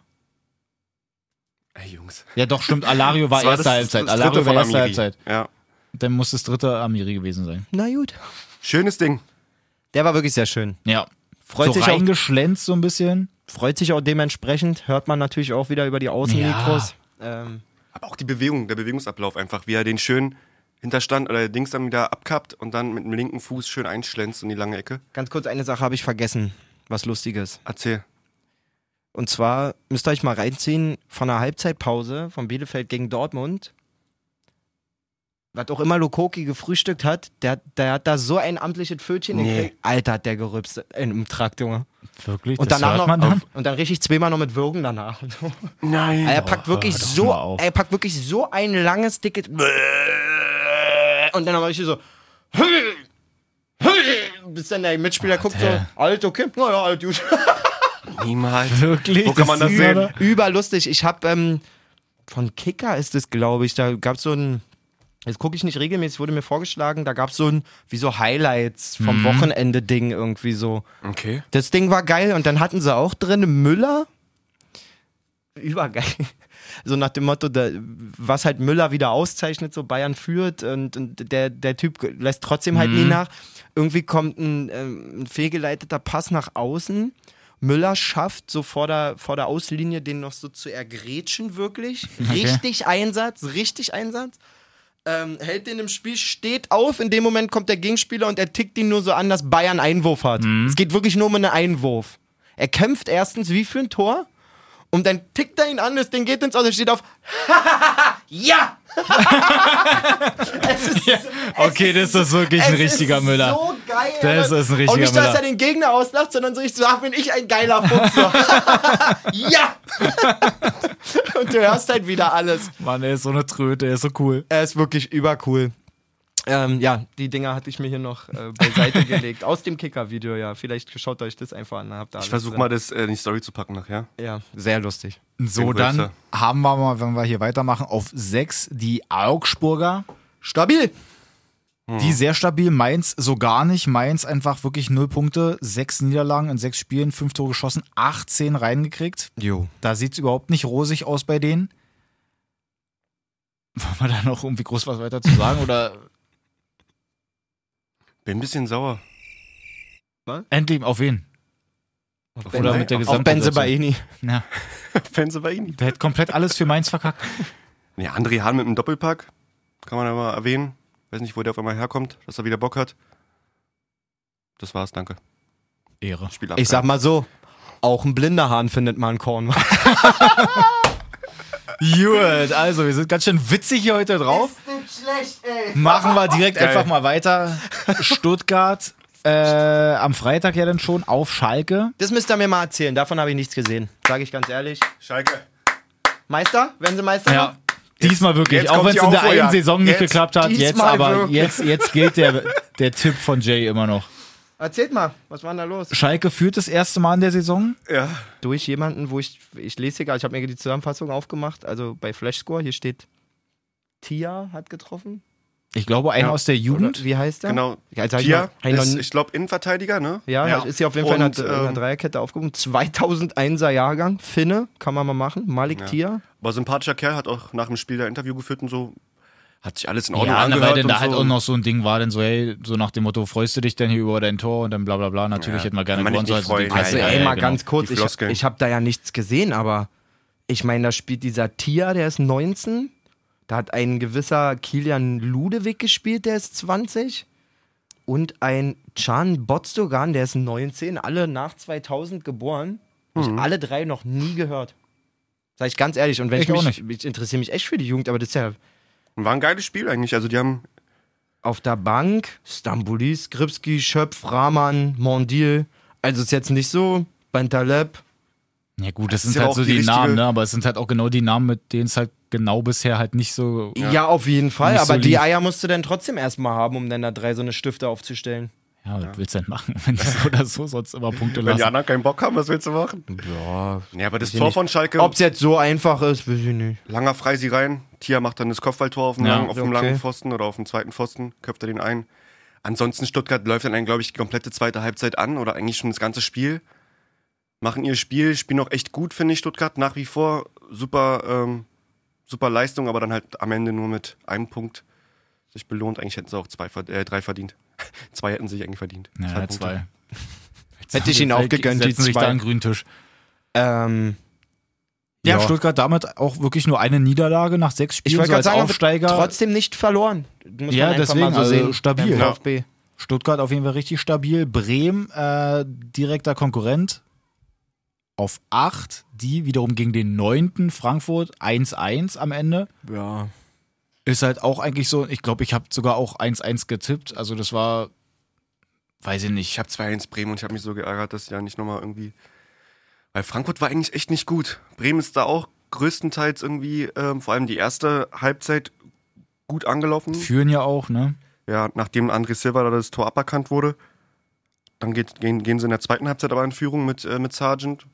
Ey, Jungs. Ja, doch, stimmt. Alario war Das erste das, Halbzeit. Das Alario war erste. Halbzeit. Ja. Dann muss das dritte Amiri gewesen sein. Na gut. Schönes Ding. Der war wirklich sehr schön. Ja. Freut, so sich auch, reingeschlänzt so ein bisschen. freut sich auch dementsprechend. Hört man natürlich auch wieder über die Außenmikros. Ähm, Aber auch die Bewegung, der Bewegungsablauf einfach, wie er den schön hinterstand oder Dings dann wieder abkappt und dann mit dem linken Fuß schön einschlänzt in die lange Ecke. ganz kurz, eine Sache habe ich vergessen. Was Lustiges. Erzähl. Und zwar müsst ihr euch mal reinziehen von einer Halbzeitpause von Bielefeld gegen Dortmund. Was auch immer Lokoki gefrühstückt hat, der, der hat da so ein amtliches Pfötchen Nee. gekriegt. Alter, hat der gerübst im Trakt, Junge. Wirklich? Und das danach hört noch dann? und dann richtig zweimal noch mit Würgen danach. Nein. er packt wirklich so, auf. er packt wirklich so ein langes, dickes und dann aber richtig so bis dann der Mitspieler guckt so, der- alt, okay, naja, alt, gut. Niemals. Wirklich? Wo kann man das sehen? Überlustig. Ich habe ähm, von Kicker ist es, glaube ich, da gab es so ein, jetzt gucke ich nicht regelmäßig, wurde mir vorgeschlagen, da gab es so ein, wie so Highlights vom Mhm. Wochenende-Ding irgendwie so. Okay. Das Ding war geil und dann hatten sie auch drin Müller. Übergeil. So nach dem Motto, da, was halt Müller wieder auszeichnet, so Bayern führt und, und der, der Typ lässt trotzdem halt nie nach. Irgendwie kommt ein, ähm, ein fehlgeleiteter Pass nach außen. Müller schafft so vor der, vor der Auslinie den noch so zu ergrätschen, wirklich. Richtig Einsatz, richtig Einsatz. Ähm, hält den im Spiel, steht auf. In dem Moment kommt der Gegenspieler und er tickt ihn nur so an, dass Bayern Einwurf hat. Es geht wirklich nur um einen Einwurf. Er kämpft erstens wie für ein Tor und dann tickt er ihn an, das Ding geht ins Aus, er steht auf. ja! ist, Okay, das ist wirklich ein richtiger ist Müller. So geil. Das ist ein richtiger Und nicht, dass Müller. er den Gegner auslacht, sondern so ich so, ach, bin ich ein geiler Fuchs. So. ja! und du hörst halt wieder alles. Mann, er ist so eine Tröte, er ist so cool. Er ist wirklich übercool. Ähm, ja, die Dinger hatte ich mir hier noch äh, beiseite gelegt. Aus dem Kicker-Video, ja. Vielleicht schaut euch das einfach an. Habt ihr Ich versuche mal, das äh, in die Story zu packen nachher. Ja, sehr lustig. So, dann haben wir mal, wenn wir hier weitermachen, auf sechs die Augsburger. Stabil! Die sehr stabil. Mainz so gar nicht. Mainz einfach wirklich null Punkte. Sechs Niederlagen in sechs Spielen, fünf Tore geschossen, 18 reingekriegt. Jo. Da sieht es überhaupt nicht rosig aus bei denen. Wollen wir da noch irgendwie groß was weiter zu sagen? Oder Bin ein bisschen sauer. endlich auf wen? Oder mit der Auf Benze. Baini. Ja, bei Ihnen. der hat komplett alles für Mainz verkackt. Ja, André Hahn mit dem Doppelpack. Kann man aber erwähnen. weiß nicht, wo der auf einmal herkommt, dass er wieder Bock hat. Das war's, danke. Ehre. Ich sag mal so, auch ein blinder Hahn findet mal einen Korn. Gut, also wir sind ganz schön witzig hier heute drauf. Machen wir direkt Geil. einfach mal weiter. Stuttgart äh, am Freitag ja dann schon auf Schalke. Das müsst ihr mir mal erzählen, davon habe ich nichts gesehen. Sage ich ganz ehrlich. Schalke. Meister? Werden sie Meister? Ja. Diesmal wirklich, jetzt auch wenn es in der einen Saison nicht Jetzt, geklappt hat, jetzt aber wirklich. jetzt, jetzt gilt der, der Tipp von Jay immer noch. Erzählt mal, was war denn da los? Schalke führt das erste Mal in der Saison. Ja. Durch jemanden, wo ich, ich lese hier gerade, ich habe mir die Zusammenfassung aufgemacht, also bei Flashscore, hier steht Tia hat getroffen. Ich glaube, einer Ja. aus der Jugend. Oder wie heißt der? Genau. Ja, also Tia ich ist, ich glaube, Innenverteidiger, ne? Ja, Ja. ist hier auf jeden Fall in Und, einer, in einer ähm, Dreierkette aufgehoben. 2001er Jahrgang, Finne, kann man mal machen. Malik Ja. Tia. Aber sympathischer Kerl hat auch nach dem Spiel der Interview geführt und so. Hat sich alles in Ordnung Ja, na, angehört weil denn und da halt so. auch noch so ein Ding war, dann so, hey, so nach dem Motto, freust du dich denn hier über dein Tor und dann bla bla bla. Natürlich Ja, hätten wir gerne gewonnen. Also, Ja, ey, ja, mal genau. ganz kurz, ich, ich habe da ja nichts gesehen, aber ich meine, da spielt dieser Tia, der ist 19. Da hat ein gewisser Kilian Ludewig gespielt, der ist 20. Und ein Can Botstogan, der ist 19. Alle nach 2000 geboren. Mhm. Ich alle drei noch nie gehört. Sag ich ganz ehrlich. Und wenn ich, Ich mich, ich interessiere mich echt für die Jugend, aber das ist ja War ein geiles Spiel eigentlich. Also die haben auf der Bank Stambulis, Skripski, Schöpf, Rahman, Mondil. Also ist jetzt nicht so Bentaleb. Ja gut, das, Das sind ja halt so die die, Namen, ne? aber es sind halt auch genau die Namen, mit denen es halt genau bisher halt nicht so... Ja, auf jeden Fall. Aber so die lief. Eier musst du dann trotzdem erstmal haben, um dann da drei so eine Stifte aufzustellen. Ja, was willst du denn machen, wenn die so oder so sonst immer Punkte Wenn die lassen? anderen keinen Bock haben, was willst du machen? Ja. Nee, aber das Tor nicht. von Schalke, Ob es jetzt so einfach ist, weiß ich nicht. langer Freisi rein. Tia macht dann das Kopfballtor auf dem, Ja, langen, auf dem okay. langen Pfosten oder auf dem zweiten Pfosten, köpft er den ein. Ansonsten Stuttgart läuft dann, glaube ich, die komplette zweite Halbzeit an oder eigentlich schon das ganze Spiel. Machen ihr Spiel, spielen auch echt gut, finde ich, Stuttgart nach wie vor. Super, ähm, super Leistung, aber dann halt am Ende nur mit einem Punkt sich belohnt. Eigentlich hätten sie auch zwei, äh, drei verdient. zwei hätten sie sich eigentlich verdient. Ja, Punkte. zwei. Hätte ich ihnen auch gegönnt, die setzen sich zwei. da an den grünen Tisch. Ähm, Ja, Ja. Stuttgart damit auch wirklich nur eine Niederlage nach sechs ich Spielen wollte so gerade als sagen, Aufsteiger. trotzdem nicht verloren. Muss Ja, deswegen, mal so also sehen. stabil. Ja. Stuttgart auf jeden Fall richtig stabil. Bremen, äh, direkter Konkurrent auf 8. Die wiederum gegen den 9. Frankfurt 1-1 am Ende. Ja. Ist halt auch eigentlich so, ich glaube, ich habe sogar auch 1-1 getippt. Also das war, weiß ich nicht. Ich habe 2-1 Bremen und ich habe mich so geärgert, dass die da nicht nochmal irgendwie. Weil Frankfurt war eigentlich echt nicht gut. Bremen ist da auch größtenteils irgendwie, ähm, vor allem die erste Halbzeit, gut angelaufen. Führen ja auch, ne? Ja, nachdem André Silva da das Tor aberkannt wurde. Dann geht, gehen, gehen sie in der zweiten Halbzeit aber in Führung mit, äh, mit Sargent.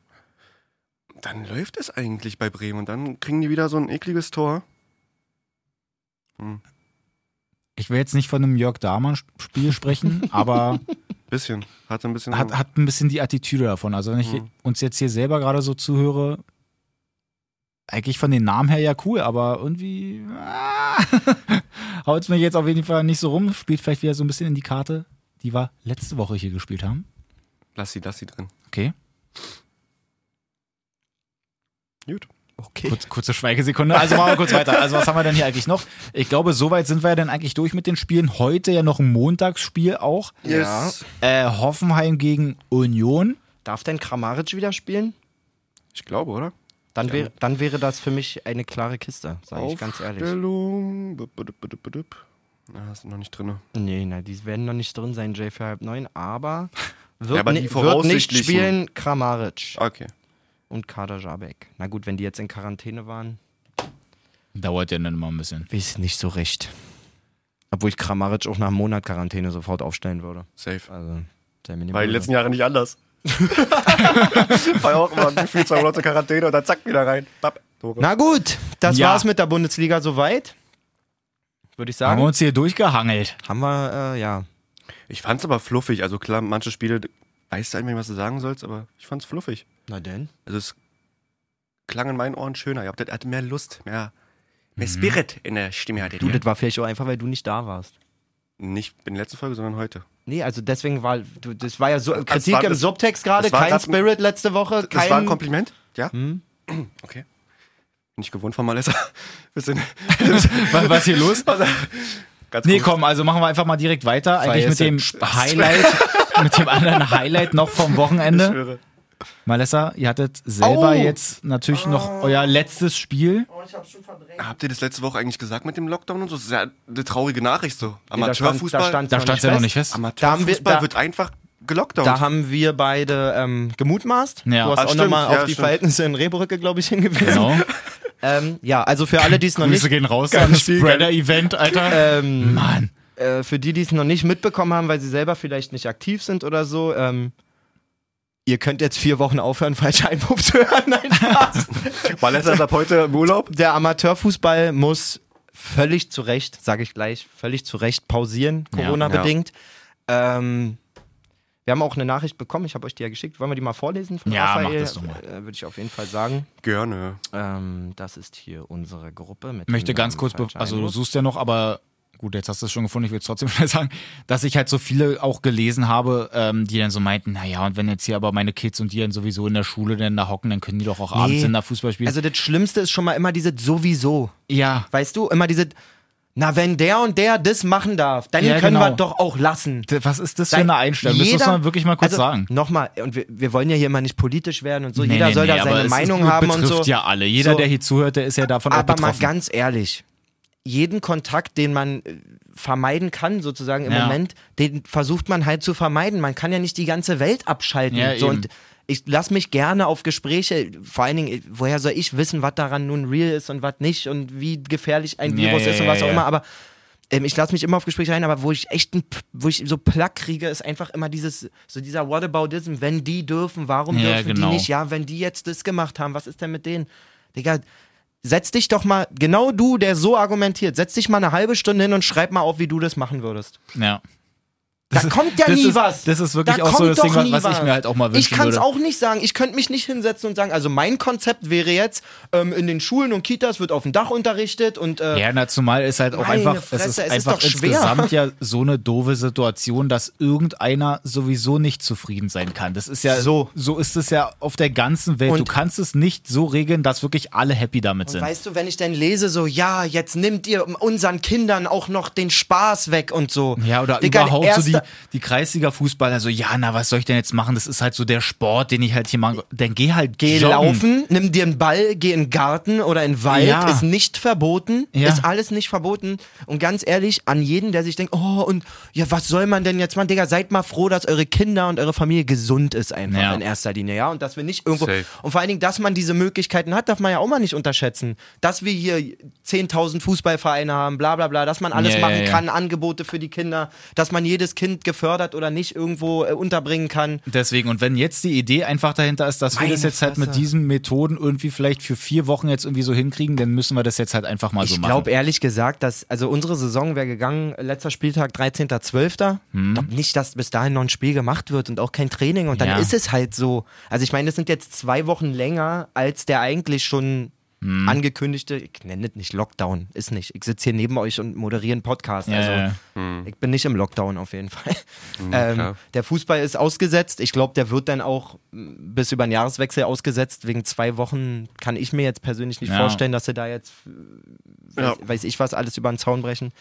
Dann läuft es eigentlich bei Bremen und dann kriegen die wieder so ein ekliges Tor. Hm, Ich will jetzt nicht von einem Jörg Dahmann-Spiel sprechen, aber bisschen. Hatte ein bisschen. hat, hat ein bisschen die Attitüde davon. Also wenn ich Mhm. uns jetzt hier selber gerade so zuhöre, eigentlich von den Namen her ja cool, aber irgendwie ah, haut es mich jetzt auf jeden Fall nicht so rum. Spielt vielleicht wieder so ein bisschen in die Karte, die wir letzte Woche hier gespielt haben. lass sie, lass sie drin. Okay, Gut. Okay. kurz, kurze Schweigesekunde. Also machen wir kurz weiter. Also was haben wir denn hier eigentlich noch? Ich glaube, soweit sind wir ja dann eigentlich durch mit den Spielen. Heute ja noch ein Montagsspiel auch. Yes. Äh, Hoffenheim gegen Union. Darf denn Kramaric wieder spielen? Ich glaube, oder? Dann, wäre, dann wäre das für mich eine klare Kiste, sage ich ganz ehrlich. Na, ist noch nicht drin. Nee, nein, die werden noch nicht drin sein, Jay für halb neun, aber wird, aber die ni- wird nicht spielen Kramaric Okay. Und Kader Jabek. Na gut, wenn die jetzt in Quarantäne waren, Dauert ja dann immer ein bisschen. weiß ich nicht so recht. Obwohl ich Kramaric auch nach einem Monat Quarantäne sofort aufstellen würde. Safe. Also, sei mir nicht War die letzten Jahre nicht anders. War auch immer gefühlt zwei Monate Quarantäne und dann zack wieder rein. Tore. Na gut, das Ja. war's mit der Bundesliga soweit. Würde ich Haben sagen. wir uns hier durchgehangelt. Haben wir, äh, ja. Ich fand's aber fluffig. Also klar, manche Spiele weißt du eigentlich, was du sagen sollst, aber ich fand's fluffig. Na denn? Also es klang in meinen Ohren schöner. Ihr habt hatte mehr Lust, mehr, mehr Spirit in der Stimme hattet Du, ihr. das war vielleicht auch einfach, weil du nicht da warst. Nicht in der letzten Folge, sondern heute. Nee, also deswegen war, du, das war ja so, Kritik war- im das- Subtext gerade, kein grad Spirit letzte Woche, kein... Das war ein Kompliment? Ja? Hm? Okay. Bin ich gewohnt von Malessa. Bisschen. Was, was hier los? Also, Nee, komm, also machen wir einfach mal direkt weiter. Eigentlich mit dem Spaß. Highlight, mit dem anderen Highlight noch vom Ich Wochenende. schwöre. Malessa, ihr hattet selber Au! jetzt natürlich noch euer letztes Spiel. Habt ihr das letzte Woche eigentlich gesagt mit dem Lockdown und so? Das ist ja eine traurige Nachricht so. da stand- Amateurfußball, da stand- Da stand es ja noch nicht fest. Amateurfußball wir- wird einfach gelockdownt. Da haben wir beide ähm, gemutmaßt. Ja. Du hast Ah, auch nochmal ja, auf die stimmt. Verhältnisse in Rehbrücke, glaube ich, hingewiesen. Genau. Ähm, ja, also für alle, die es noch nicht Grüße gehen raus an Spreader-Event, Alter. ähm, Mann. Äh, für die, die es noch nicht mitbekommen haben, weil sie selber vielleicht nicht aktiv sind oder so, ähm, ihr könnt jetzt vier Wochen aufhören, falsche Einwurf zu hören. Nein, Spaß. Valessa ist ab heute im Urlaub. Der Amateurfußball muss völlig zu Recht, sage ich gleich, völlig zu Recht pausieren, Ja. Corona-bedingt. Ähm, wir haben auch eine Nachricht bekommen, ich habe euch die ja geschickt. Wollen wir die mal vorlesen von Ja, Raphael? mach das doch mal. Äh, Würde ich auf jeden Fall sagen. Gerne. Ähm, das ist hier unsere Gruppe. Mit Ich möchte ganz kurz, also du suchst ja noch, aber gut, jetzt hast du es schon gefunden, ich will es trotzdem schnell sagen, dass ich halt so viele auch gelesen habe, ähm, die dann so meinten, naja, und wenn jetzt hier aber meine Kids und die dann sowieso in der Schule dann da hocken, dann können die doch auch abends in der Fußball spielen. Also das Schlimmste ist schon mal immer dieses sowieso. ja, Weißt du, immer diese, na, wenn der und der das machen darf, dann Ja, können genau. wir doch auch lassen. was ist das für eine Einstellung? Das muss man wirklich mal kurz also, sagen. Nochmal, und wir, wir wollen ja hier immer nicht politisch werden und so. Nee, Jeder nee, soll nee, da aber seine es ist- Meinung haben und betrifft so. ja alle. Jeder, So. der hier zuhört, der ist ja davon auch Aber mal betroffen. ganz ehrlich, jeden Kontakt, den man äh, vermeiden kann, sozusagen im Ja. Moment, den versucht man halt zu vermeiden. Man kann ja nicht die ganze Welt abschalten. Ja, so, und ich lasse mich gerne auf Gespräche, vor allen Dingen, äh, woher soll ich wissen, was daran nun real ist und was nicht und wie gefährlich ein Virus ja, ist und was auch immer, aber ähm, ich lasse mich immer auf Gespräche ein, aber wo ich echt ein, wo ich so Plack kriege, ist einfach immer dieses, so dieser Whataboutism, wenn die dürfen, warum dürfen genau. die nicht? Ja, wenn die jetzt das gemacht haben, was ist denn mit denen? Digga, setz dich doch mal, genau du, der so argumentiert, setz dich mal eine halbe Stunde hin und schreib mal auf, wie du das machen würdest. Ja. Da kommt ja das nie ist, was. Das ist wirklich da auch so das Ding, nie was ich mir halt auch mal wünschen Ich kann es auch nicht sagen. Ich könnte mich nicht hinsetzen und sagen, also mein Konzept wäre jetzt, ähm, in den Schulen und Kitas wird auf dem Dach unterrichtet und äh, Ja, na, zumal ist halt auch einfach, Fresse, es ist es ist einfach doch schwer. insgesamt ja so eine doofe Situation, dass irgendeiner sowieso nicht zufrieden sein kann. Das ist ja, So. so ist es ja auf der ganzen Welt. Und- du kannst es nicht so regeln, dass wirklich alle happy damit sind. Weißt du, wenn ich dann lese, so, ja, jetzt nimmt ihr unseren Kindern auch noch den Spaß weg und so. Ja, oder Digga, überhaupt so die, die Kreisliga-Fußballer, so, ja, na, was soll ich denn jetzt machen? Das ist halt so der Sport, den ich halt hier mache. Dann geh halt Geh joggen. laufen, nimm dir einen Ball, geh in den Garten oder in den Wald, Ja. ist nicht verboten, Ja. ist alles nicht verboten. Und ganz ehrlich, an jeden, der sich denkt, oh, und ja, was soll man denn jetzt machen? Digga, seid mal froh, dass eure Kinder und eure Familie gesund ist einfach Ja. in erster Linie, ja? Und dass wir nicht irgendwo, Safe. und vor allen Dingen, dass man diese Möglichkeiten hat, darf man ja auch mal nicht unterschätzen. Dass wir hier 10.000 Fußballvereine haben, bla bla bla, dass man alles Ja, ja, machen ja. kann, Angebote für die Kinder, dass man jedes Kind gefördert oder nicht irgendwo äh, unterbringen kann. Deswegen, und wenn jetzt die Idee einfach dahinter ist, dass wir Meine das jetzt halt mit Fresse. diesen Methoden irgendwie vielleicht für vier Wochen jetzt irgendwie so hinkriegen, dann müssen wir das jetzt halt einfach mal so Ich machen. glaube ehrlich gesagt, dass, also unsere Saison wäre gegangen, letzter Spieltag 13.12. Ich glaube nicht, dass bis dahin noch ein Spiel gemacht wird und auch kein Training und dann Ja. ist es halt so. Also ich meine, das sind jetzt zwei Wochen länger als der eigentlich schon Hm. angekündigte, ich nenne es nicht Lockdown, ist nicht. Ich sitze hier neben euch und moderiere einen Podcast. Ja, also ja, ja. ich bin nicht im Lockdown auf jeden Fall. Hm, ähm, der Fußball ist ausgesetzt. Ich glaube, der wird dann auch m, bis über den Jahreswechsel ausgesetzt. Wegen zwei Wochen kann ich mir jetzt persönlich nicht Ja. vorstellen, dass sie da jetzt, äh, Ja. weiß, weiß ich was, alles über den Zaun brechen.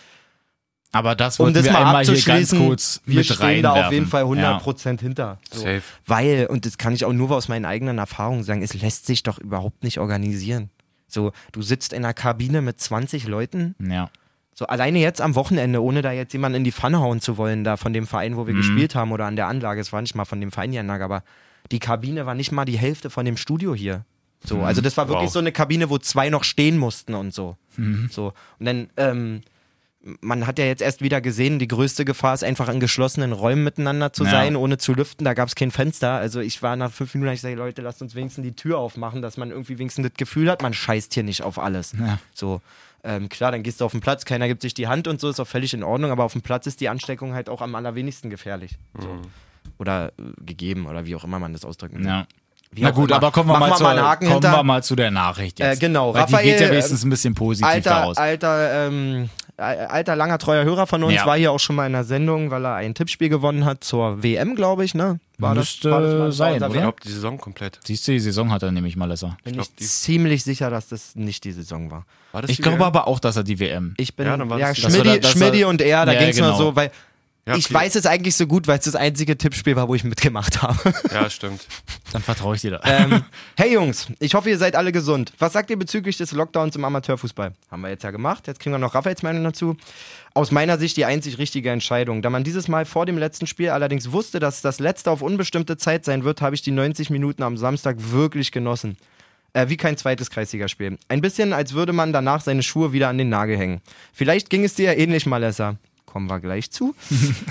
Aber das Um wollten das wir mal einmal hier ganz kurz wir mit stehen da reinwerfen. auf jeden Fall Ja. 100% hinter. So. Safe. Weil, und das kann ich auch nur aus meinen eigenen Erfahrungen sagen, es lässt sich doch überhaupt nicht organisieren. So, du sitzt in einer Kabine mit 20 Leuten, Ja. so alleine jetzt am Wochenende, ohne da jetzt jemanden in die Pfanne hauen zu wollen, da von dem Verein, wo wir Mhm. gespielt haben oder an der Anlage, es war nicht mal von dem Verein die Anlage, aber die Kabine war nicht mal die Hälfte von dem Studio hier. So, also das war wirklich Wow. so eine Kabine, wo zwei noch stehen mussten und so. Mhm. So. Und dann, ähm, man hat ja jetzt erst wieder gesehen, die größte Gefahr ist einfach in geschlossenen Räumen miteinander zu Ja. sein, ohne zu lüften. Da gab es kein Fenster. Also ich war nach fünf Minuten, ich gesagt, Leute, lasst uns wenigstens die Tür aufmachen, dass man irgendwie wenigstens das Gefühl hat, man scheißt hier nicht auf alles. Ja. So, ähm, klar, dann gehst du auf den Platz, keiner gibt sich die Hand und so, ist auch völlig in Ordnung, aber auf dem Platz ist die Ansteckung halt auch am allerwenigsten gefährlich. So. Oder äh, gegeben oder wie auch immer man das ausdrücken will. ja. Wie Na gut, immer. aber kommen wir, mal, wir zur, mal kommen hinter. wir mal zu der Nachricht jetzt. Äh, genau, Weil Raphael, die geht ja wenigstens ein bisschen positiv Alter, daraus. alter ähm, äh, alter, langer, treuer Hörer von uns, Ja. war hier auch schon mal in der Sendung, weil er ein Tippspiel gewonnen hat zur WM, glaube ich, ne? War Müsste war mal- war sein, unser oder? Ich glaube, die Saison komplett. Siehst du, die Saison hat er nämlich Malesser. Bin glaub, ich die- ziemlich sicher, dass das nicht die Saison war. War das Ich glaube aber auch, dass er die WM. Ich bin, Ja, ja, das Das Schmidti, das und er, da Ja, ging es genau. nur so, weil Ja, ich weiß es eigentlich so gut, weil es das einzige Tippspiel war, wo ich mitgemacht habe. Ja, stimmt. Dann vertraue ich dir da. ähm, hey Jungs, ich hoffe, ihr seid alle gesund. Was sagt ihr bezüglich des Lockdowns im Amateurfußball? Haben wir jetzt ja gemacht. Jetzt kriegen wir noch Raphaels Meinung dazu. Aus meiner Sicht die einzig richtige Entscheidung. Da man dieses Mal vor dem letzten Spiel allerdings wusste, dass das letzte auf unbestimmte Zeit sein wird, habe ich die 90 Minuten am Samstag wirklich genossen. Äh, wie kein zweites Kreisligaspiel. Ein bisschen, als würde man danach seine Schuhe wieder an den Nagel hängen. Vielleicht ging es dir ja ähnlich, Malessa. Kommen wir gleich zu.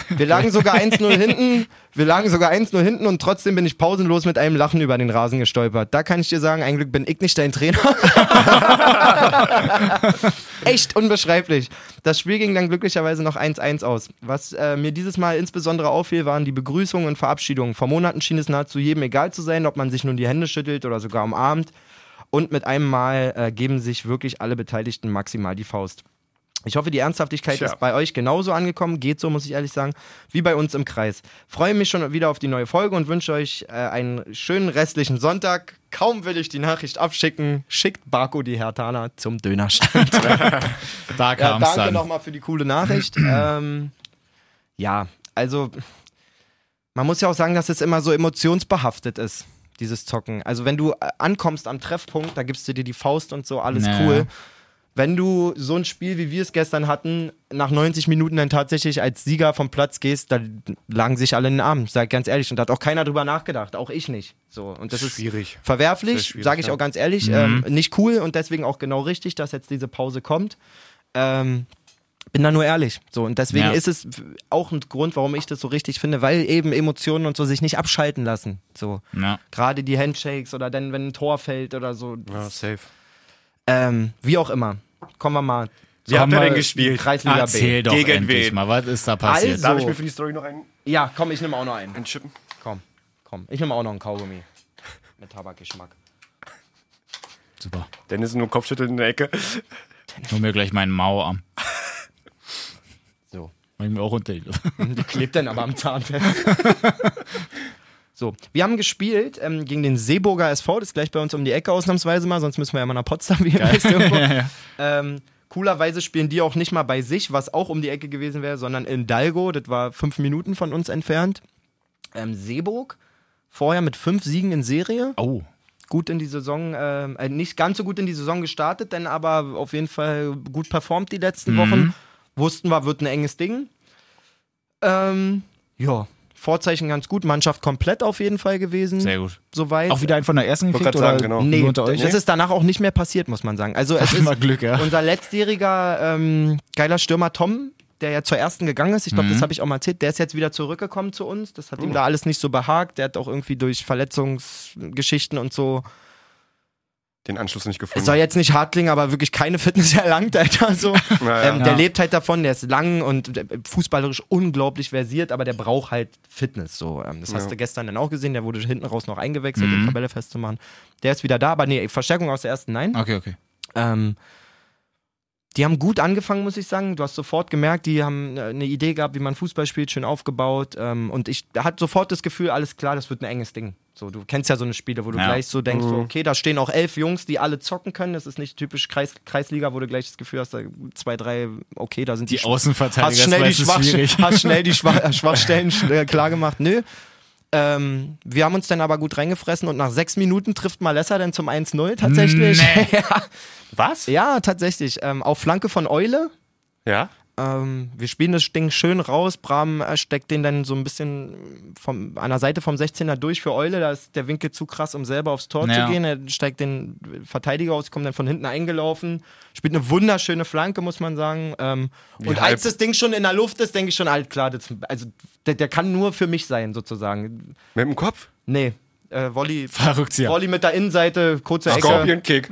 Wir lagen sogar 1-0 hinten. Wir lagen sogar 1-0 hinten und trotzdem bin ich pausenlos mit einem Lachen über den Rasen gestolpert. Da kann ich dir sagen, ein Glück bin ich nicht dein Trainer. Echt unbeschreiblich. Das Spiel ging dann glücklicherweise noch 1-1 aus. Was äh, mir dieses Mal insbesondere auffiel, waren die Begrüßungen und Verabschiedungen. Vor Monaten schien es nahezu jedem egal zu sein, ob man sich nun die Hände schüttelt oder sogar umarmt. Und mit einem Mal äh, geben sich wirklich alle Beteiligten maximal die Faust. Ich hoffe, die Ernsthaftigkeit Tja. ist bei euch genauso angekommen, geht so, muss ich ehrlich sagen, wie bei uns im Kreis. Freue mich schon wieder auf die neue Folge und wünsche euch äh, einen schönen restlichen Sonntag. Kaum will ich die Nachricht abschicken, schickt Barco die Hertaner zum Dönerstand. Da ja, kam es danke nochmal für die coole Nachricht. ähm, ja, also man muss ja auch sagen, dass es immer so emotionsbehaftet ist, dieses Zocken. Also wenn du äh, ankommst am Treffpunkt, da gibst du dir die Faust und so, alles Naja. cool. Wenn du so ein Spiel, wie wir es gestern hatten, nach 90 Minuten dann tatsächlich als Sieger vom Platz gehst, da lagen sich alle in den Arm, sag ich ganz ehrlich. Und da hat auch keiner drüber nachgedacht, auch ich nicht. So, und das ist Schwierig. Sehr verwerflich, sage ich ja. auch ganz ehrlich. Ähm, nicht cool und deswegen auch genau richtig, dass jetzt diese Pause kommt. Ähm, bin da nur ehrlich. So, und deswegen Ja. ist es auch ein Grund, warum ich das so richtig finde, weil eben Emotionen und so sich nicht abschalten lassen. So. Ja. Gerade die Handshakes oder dann, wenn ein Tor fällt oder so. Ja, safe. Ähm, wie auch immer. Kommen wir mal. Wie habt ihr Komm denn mal- gespielt? Kreisliga Erzähl B. doch Gegen endlich wen? mal, was ist da passiert? Also- Darf ich mir für die Story noch einen, Ja, komm, ich nehme auch noch einen. einen chippen? Komm, komm. Ich nehme auch noch einen Kaugummi. Mit Tabakgeschmack. Super. Dennis nur Kopfschütteln in der Ecke. Hol mir gleich meinen Mauerarm. So. Mach ich mir auch unter die Luft. Die klebt dann aber am Zahn fest. So, wir haben gespielt ähm, gegen den Seeburger SV, das ist gleich bei uns um die Ecke ausnahmsweise mal, sonst müssen wir ja mal nach Potsdam, wie ihr wisst irgendwo. ähm, coolerweise spielen die auch nicht mal bei sich, was auch um die Ecke gewesen wäre, sondern in Dalgo, das war fünf Minuten von uns entfernt. Ähm, Seeburg, vorher mit fünf Siegen in Serie, Oh. gut in die Saison, ähm, äh, nicht ganz so gut in die Saison gestartet, denn aber auf jeden Fall gut performt die letzten Wochen. Wussten wir, wird ein enges Ding. Ähm, ja, Vorzeichen ganz gut, Mannschaft komplett auf jeden Fall gewesen. Sehr gut. Soweit. Auch wieder einen von der ersten gekriegt oder sagen, genau. Nee, unter euch? das ist danach auch nicht mehr passiert, muss man sagen. Also es Ach, ist immer Glück, ja. unser letztjähriger ähm, geiler Stürmer Tom, der ja zur ersten gegangen ist, ich glaube, Mhm. das habe ich auch mal erzählt, der ist jetzt wieder zurückgekommen zu uns. Das hat ihm da alles nicht so behagt. Der hat auch irgendwie durch Verletzungsgeschichten und so Den Anschluss nicht Es gefunden. soll jetzt nicht hart klingen, aber wirklich keine Fitness erlangt, Alter. So. Naja. Ähm, Der Ja. lebt halt davon, der ist lang und äh, fußballerisch unglaublich versiert, aber der braucht halt Fitness. So. Ähm, das hast Ja. du gestern dann auch gesehen, der wurde hinten raus noch eingewechselt, um Mhm. die Tabelle festzumachen. Der ist wieder da, aber nee, Verstärkung aus der ersten, nein. Okay, okay. Ähm, die haben gut angefangen, muss ich sagen. Du hast sofort gemerkt, die haben äh, eine Idee gehabt, wie man Fußball spielt, schön aufgebaut. Ähm, und ich hatte sofort das Gefühl, alles klar, das wird ein enges Ding. So, du kennst ja so eine Spiele, wo du Ja. gleich so denkst, so, okay, da stehen auch elf Jungs, die alle zocken können. Das ist nicht typisch Kreis, Kreisliga, wo du gleich das Gefühl hast, da zwei, drei, okay, da sind die, Die Außenverteidiger hast schnell, die Schwach hast schnell die Schwach Schwachstellen äh, klar gemacht. Nö. Ähm, wir haben uns dann aber gut reingefressen und nach sechs Minuten trifft Malessa dann zum 1-0 tatsächlich. Nee. ja. Was? Ja, tatsächlich. Ähm, auf Flanke von Eule. Ja? Ähm, wir spielen das Ding schön raus. Bram äh, steckt den dann so ein bisschen vom, an der Seite vom 16er durch für Eule. Da ist der Winkel zu krass, um selber aufs Tor Ja. zu gehen. Er steigt den Verteidiger aus, kommt dann von hinten eingelaufen. Spielt eine wunderschöne Flanke, muss man sagen. Ähm, und halb- als das Ding schon in der Luft ist, denke ich schon, alt klar, das, also der, der kann nur für mich sein, sozusagen. Mit dem Kopf? Nee. Äh, Volley, Fallrückzieher. Volley mit der Innenseite, kurze Ecke, Scorpion Kick.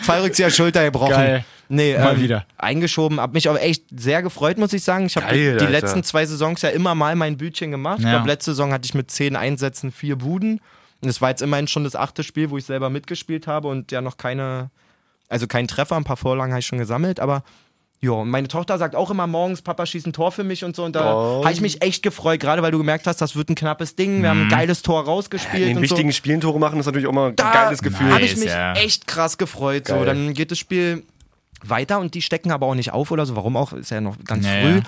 Fallrückzieher, Schulter gebrochen. Geil. Nee, Mal ähm, wieder. Eingeschoben. Hab mich aber echt sehr gefreut, muss ich sagen. Ich habe die, Alter. letzten zwei Saisons ja immer mal mein Bütchen gemacht. Ich Ja. glaube, letzte Saison hatte ich mit zehn Einsätzen vier Buden. Und es war jetzt immerhin schon das achte Spiel, wo ich selber mitgespielt habe und ja noch keine Also kein Treffer, ein paar Vorlagen habe ich schon gesammelt, aber ja, und meine Tochter sagt auch immer morgens, Papa schießt ein Tor für mich und so. Und da Oh. habe ich mich echt gefreut, gerade weil du gemerkt hast, das wird ein knappes Ding. Wir haben ein geiles Tor rausgespielt. In den und wichtigen so. Spielen Tore machen ist natürlich auch mal ein Da geiles Gefühl. habe ich mich ja. echt krass gefreut. So, dann geht das Spiel weiter und die stecken aber auch nicht auf oder so. Warum auch? Ist ja noch ganz Ja, früh.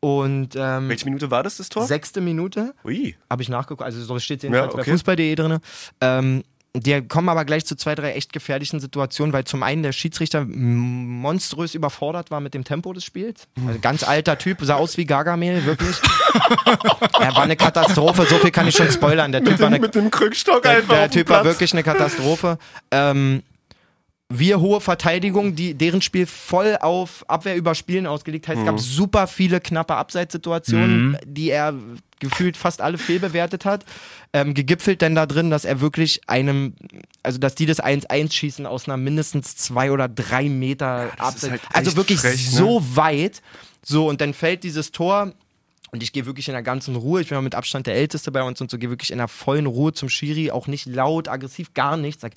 Und ähm, Welche Minute war das, das Tor? sechste Minute Ui. habe ich nachgeguckt. Also so steht es jedenfalls Ja, bei okay. Fußball.de drin. Ähm, die kommen aber gleich zu zwei, drei echt gefährlichen Situationen, weil zum einen der Schiedsrichter monströs überfordert war mit dem Tempo des Spiels. Also ganz alter Typ, sah aus wie Gargamel, wirklich. er war eine Katastrophe, so viel kann ich schon spoilern. Der Typ war eine Mit dem Krückstock der, einfach. der auf dem Typ war Platz. wirklich eine Katastrophe. Ähm, wir hohe Verteidigung, die, deren Spiel voll auf Abwehr überspielen ausgelegt. Heißt, es Mhm. gab super viele knappe Abseitssituationen, die er gefühlt fast alle fehlbewertet hat. Ähm, gegipfelt denn da drin, dass er wirklich einem, also dass die das 1-1 schießen aus einer mindestens zwei oder drei Meter ist Abseits. halt also wirklich frech, ne? so weit. So, und dann fällt dieses Tor. Und ich gehe wirklich in der ganzen Ruhe. Ich bin mit Abstand der Älteste bei uns und so gehe wirklich in der vollen Ruhe zum Schiri, auch nicht laut, aggressiv, gar nichts. Sag,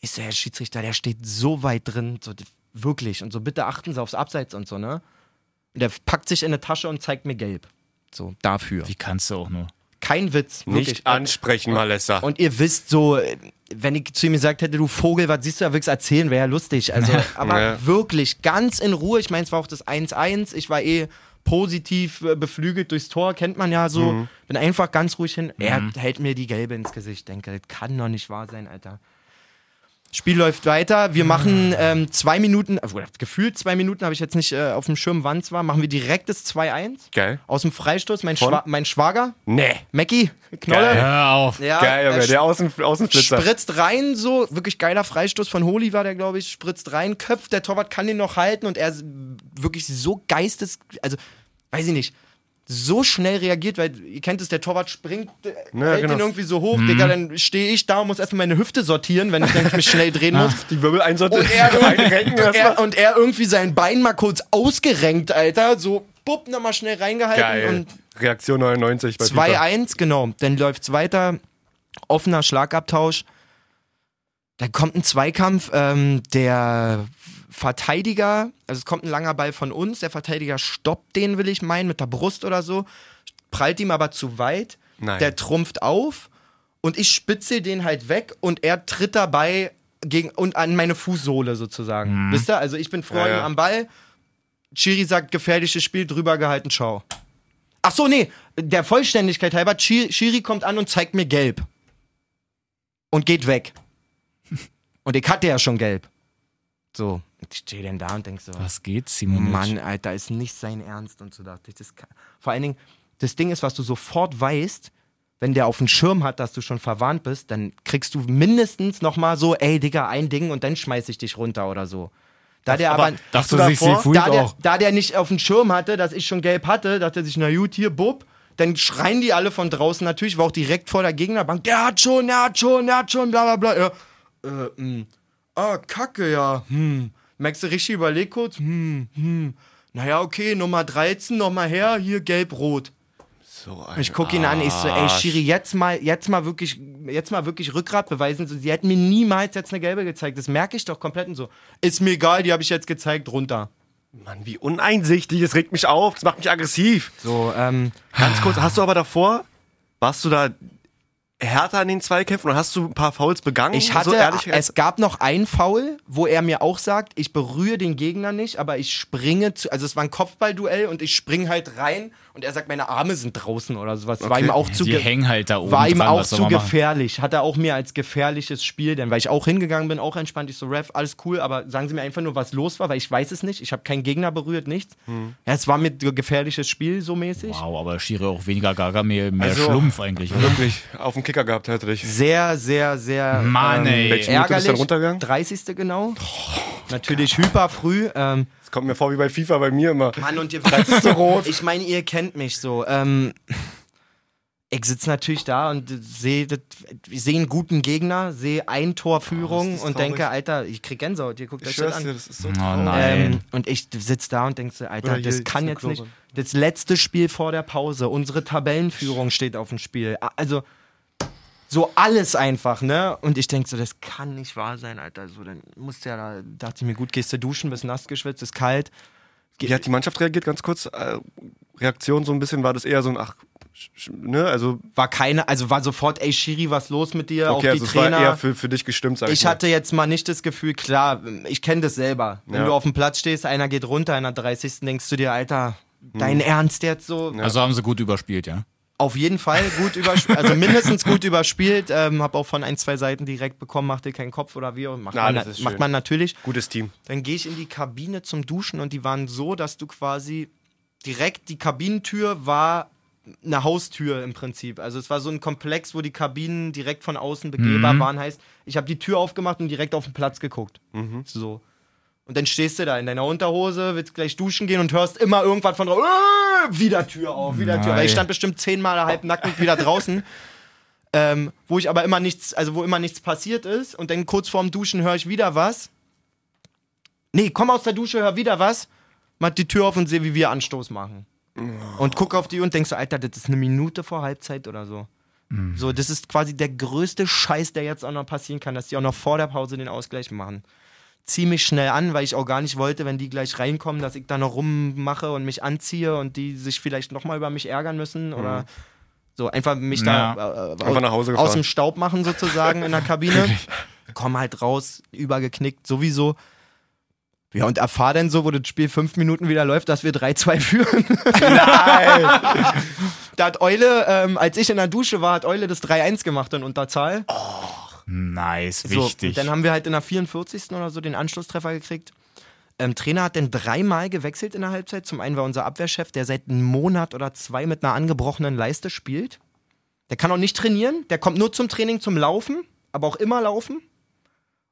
ist der Herr Schiedsrichter, der steht so weit drin, so, wirklich. Und so, bitte achten Sie aufs Abseits und so, ne? Und der packt sich in eine Tasche und zeigt mir gelb. So, dafür. Wie kannst du auch nur? Kein Witz, wirklich. Nicht ansprechen, Malessa. Und ihr wisst so, wenn ich zu ihm gesagt hätte, du Vogel, was siehst du da wirklich erzählen, wäre ja lustig. Also, aber Ja. wirklich ganz in Ruhe. Ich meine, es war auch das 1-1. Ich war eh positiv äh, beflügelt durchs Tor, kennt man ja so. Mhm. Bin einfach ganz ruhig hin. Er hält mir die Gelbe ins Gesicht. Denke, das kann doch nicht wahr sein, Alter. Spiel läuft weiter. Wir machen ähm, zwei Minuten, äh, oder gefühlt zwei Minuten, habe ich jetzt nicht äh, auf dem Schirm, wann es war, machen wir direkt das 2-1. Geil. Aus dem Freistoß. Mein? Schwa mein Schwager, Nee. Mackie, Knolle. Geil. Hör auf. Ja, Geil, Junge. Der Außen, Außenflitzer. spritzt rein, so, wirklich geiler Freistoß von Holi war der, glaube ich, spritzt rein, köpft, der Torwart kann den noch halten und er ist wirklich so geistes, also, weiß ich nicht, so schnell reagiert, weil ihr kennt es, der Torwart springt, äh, Ja, hält genau. den irgendwie so hoch, Digga, dann stehe ich da und muss erstmal meine Hüfte sortieren, wenn ich nämlich mich schnell drehen muss. Die Wirbel einsortieren. Und er, und, er, und er irgendwie sein Bein mal kurz ausgerenkt, Alter, so, bupp, nochmal schnell reingehalten Geil. und Reaktion 99 bei FIFA. 2-1, genau. Dann läuft's weiter. Offener Schlagabtausch. Dann kommt ein Zweikampf. Ähm, der Verteidiger, also es kommt ein langer Ball von uns. Der Verteidiger stoppt den, will ich meinen, mit der Brust oder so. Prallt ihm aber zu weit. Nein. Der trumpft auf. Und ich spitze den halt weg und er tritt dabei gegen, und an meine Fußsohle sozusagen. Wisst ihr? Also ich bin vor Ja, ja. am Ball. Chiri sagt, gefährliches Spiel, drüber gehalten, ciao. Ach so, nee, der Vollständigkeit halber, Chi- Schiri kommt an und zeigt mir gelb. Und geht weg. Und ich hatte ja schon gelb. So, ich stehe denn da und denk so, Was geht, Simon? Mann, Alter, ist nicht sein Ernst. Und so dachte ich, das kann, vor allen Dingen, das Ding ist, was du sofort weißt, wenn der auf dem Schirm hat, dass du schon verwarnt bist, dann kriegst du mindestens nochmal so, ey, Digga, ein Ding und dann schmeiß ich dich runter oder so. Da der aber, Dachte du sich, davor? da der, auch. da der nicht auf dem Schirm hatte, dass ich schon gelb hatte, dachte er sich, na gut, hier, bub. Dann schreien die alle von draußen natürlich, war auch direkt vor der Gegnerbank, der hat schon, der hat schon, der hat schon, bla bla bla. Ja, äh, mh. Ah, kacke, ja. Hm. Merkst du richtig, überleg kurz. Hm, hm. Naja, okay, Nummer 13, nochmal her, hier gelb-rot. So Ich guck ihn an, ich so, ey, Schiri, jetzt mal, jetzt mal wirklich, jetzt mal wirklich Rückgrat beweisen. So, sie hätten mir niemals jetzt eine gelbe gezeigt. Das merke ich doch komplett und so. Ist mir egal, die habe ich jetzt gezeigt, runter. Mann, wie uneinsichtig. Das regt mich auf. Das macht mich aggressiv. So, ähm, Ganz kurz, hast du aber davor, warst du da härter in den Zweikämpfen und hast du ein paar Fouls begangen? Ich hatte, so ehrlich, es gab noch einen Foul, wo er mir auch sagt, ich berühre den Gegner nicht, aber ich springe zu, also es war ein Kopfballduell und ich springe halt rein und er sagt, meine Arme sind draußen oder sowas. War Okay. ihm auch zu Die ge- hängen halt da oben. war ihm dran, auch zu gefährlich. Hat er auch mir als gefährliches Spiel, denn weil ich auch hingegangen bin, auch entspannt. Ich so, Ref, alles cool, aber sagen Sie mir einfach nur, was los war, weil ich weiß es nicht. Ich habe keinen Gegner berührt, nichts. Ja, es war mir ein gefährliches Spiel, so mäßig. Wow, aber Schiri auch weniger Gargamel, mehr Also- Schlumpf eigentlich. Oder? wirklich auf dem Kicker gehabt, hätte ich. Sehr, sehr, sehr Mann, ey. Welche Minute bist du ärgerlich. dann runtergegangen? 30. genau. Natürlich hyper früh. Ähm, Das kommt mir vor wie bei FIFA bei mir immer. Mann, und ihr Das ist so rot. Ich meine, ihr kennt mich so. Ähm, ich sitze natürlich da und sehe seh einen guten Gegner, sehe Eintorführung Oh, ist das und denke, Alter, ich krieg Gänsehaut, ihr guckt euch das schwör's dir, an. das ist so Oh nein. Ähm, und ich sitze da und denke so, Alter, Oder hier das ist kann jetzt nicht. Kurve. Das letzte Spiel vor der Pause, unsere Tabellenführung steht auf dem Spiel. Also, So alles einfach, ne? Und ich denke so, das kann nicht wahr sein, Alter. So, dann musst du ja da, dachte ich mir, gut, gehst du duschen, bist nass geschwitzt, ist kalt. Wie hat die Mannschaft reagiert, ganz kurz? Äh, Reaktion so ein bisschen, war das eher so ein, ach, ne, also, War keine, also war sofort, ey Schiri, was los mit dir? okay, Auch die also es Trainer. war eher für, für dich gestimmt, sag ich Ich mal. hatte jetzt mal nicht das Gefühl, klar, ich kenne das selber. Wenn Ja. du auf dem Platz stehst, einer geht runter, einer 30. denkst du dir, Alter, Hm. dein Ernst jetzt so? Also haben sie gut überspielt, ja. Auf jeden Fall gut überspielt, also mindestens gut überspielt. Ähm, hab auch von ein, zwei Seiten direkt bekommen, mach dir keinen Kopf oder wie. Macht, Na, man, das ist macht man natürlich. Gutes Team. Dann gehe ich in die Kabine zum Duschen und die waren so, dass du quasi direkt, die Kabinentür war eine Haustür im Prinzip. Also es war so ein Komplex, wo die Kabinen direkt von außen begehbar Mhm. waren. Heißt, ich habe die Tür aufgemacht und direkt auf den Platz geguckt. So. Und dann stehst du da in deiner Unterhose, willst gleich duschen gehen und hörst immer irgendwas von draußen. Äh, wieder Tür auf, wieder Tür. Weil ich Nein. stand bestimmt zehnmal halbnackt wieder draußen. Ähm, wo ich aber immer nichts, also wo immer nichts passiert ist. Und dann kurz vorm Duschen höre ich wieder was. Nee, komm aus der Dusche, hör wieder was. Mach die Tür auf und sehe, wie wir Anstoß machen. Und guck auf die und denkst so, Alter, das ist eine Minute vor Halbzeit oder so. So, das ist quasi der größte Scheiß, der jetzt auch noch passieren kann, dass die auch noch vor der Pause den Ausgleich machen. Zieh mich schnell an, weil ich auch gar nicht wollte, wenn die gleich reinkommen, dass ich da noch rummache und mich anziehe und die sich vielleicht nochmal über mich ärgern müssen oder so einfach mich Ja. da äh, Einfach nach Hause aus gefahren. dem Staub machen sozusagen in der Kabine. Komm halt raus, übergeknickt, sowieso. Ja, und erfahr denn so, wo das Spiel fünf Minuten wieder läuft, dass wir 3-2 führen. Nein! da hat Eule, ähm, als ich in der Dusche war, hat Eule das 3-1 gemacht in Unterzahl. Nice, So, wichtig. und dann haben wir halt in der 44. oder so den Anschlusstreffer gekriegt. Ähm, Trainer hat dann dreimal gewechselt in der Halbzeit. Zum einen war unser Abwehrchef, der seit einem Monat oder zwei mit einer angebrochenen Leiste spielt. Der kann auch nicht trainieren, der kommt nur zum Training zum Laufen, aber auch immer laufen.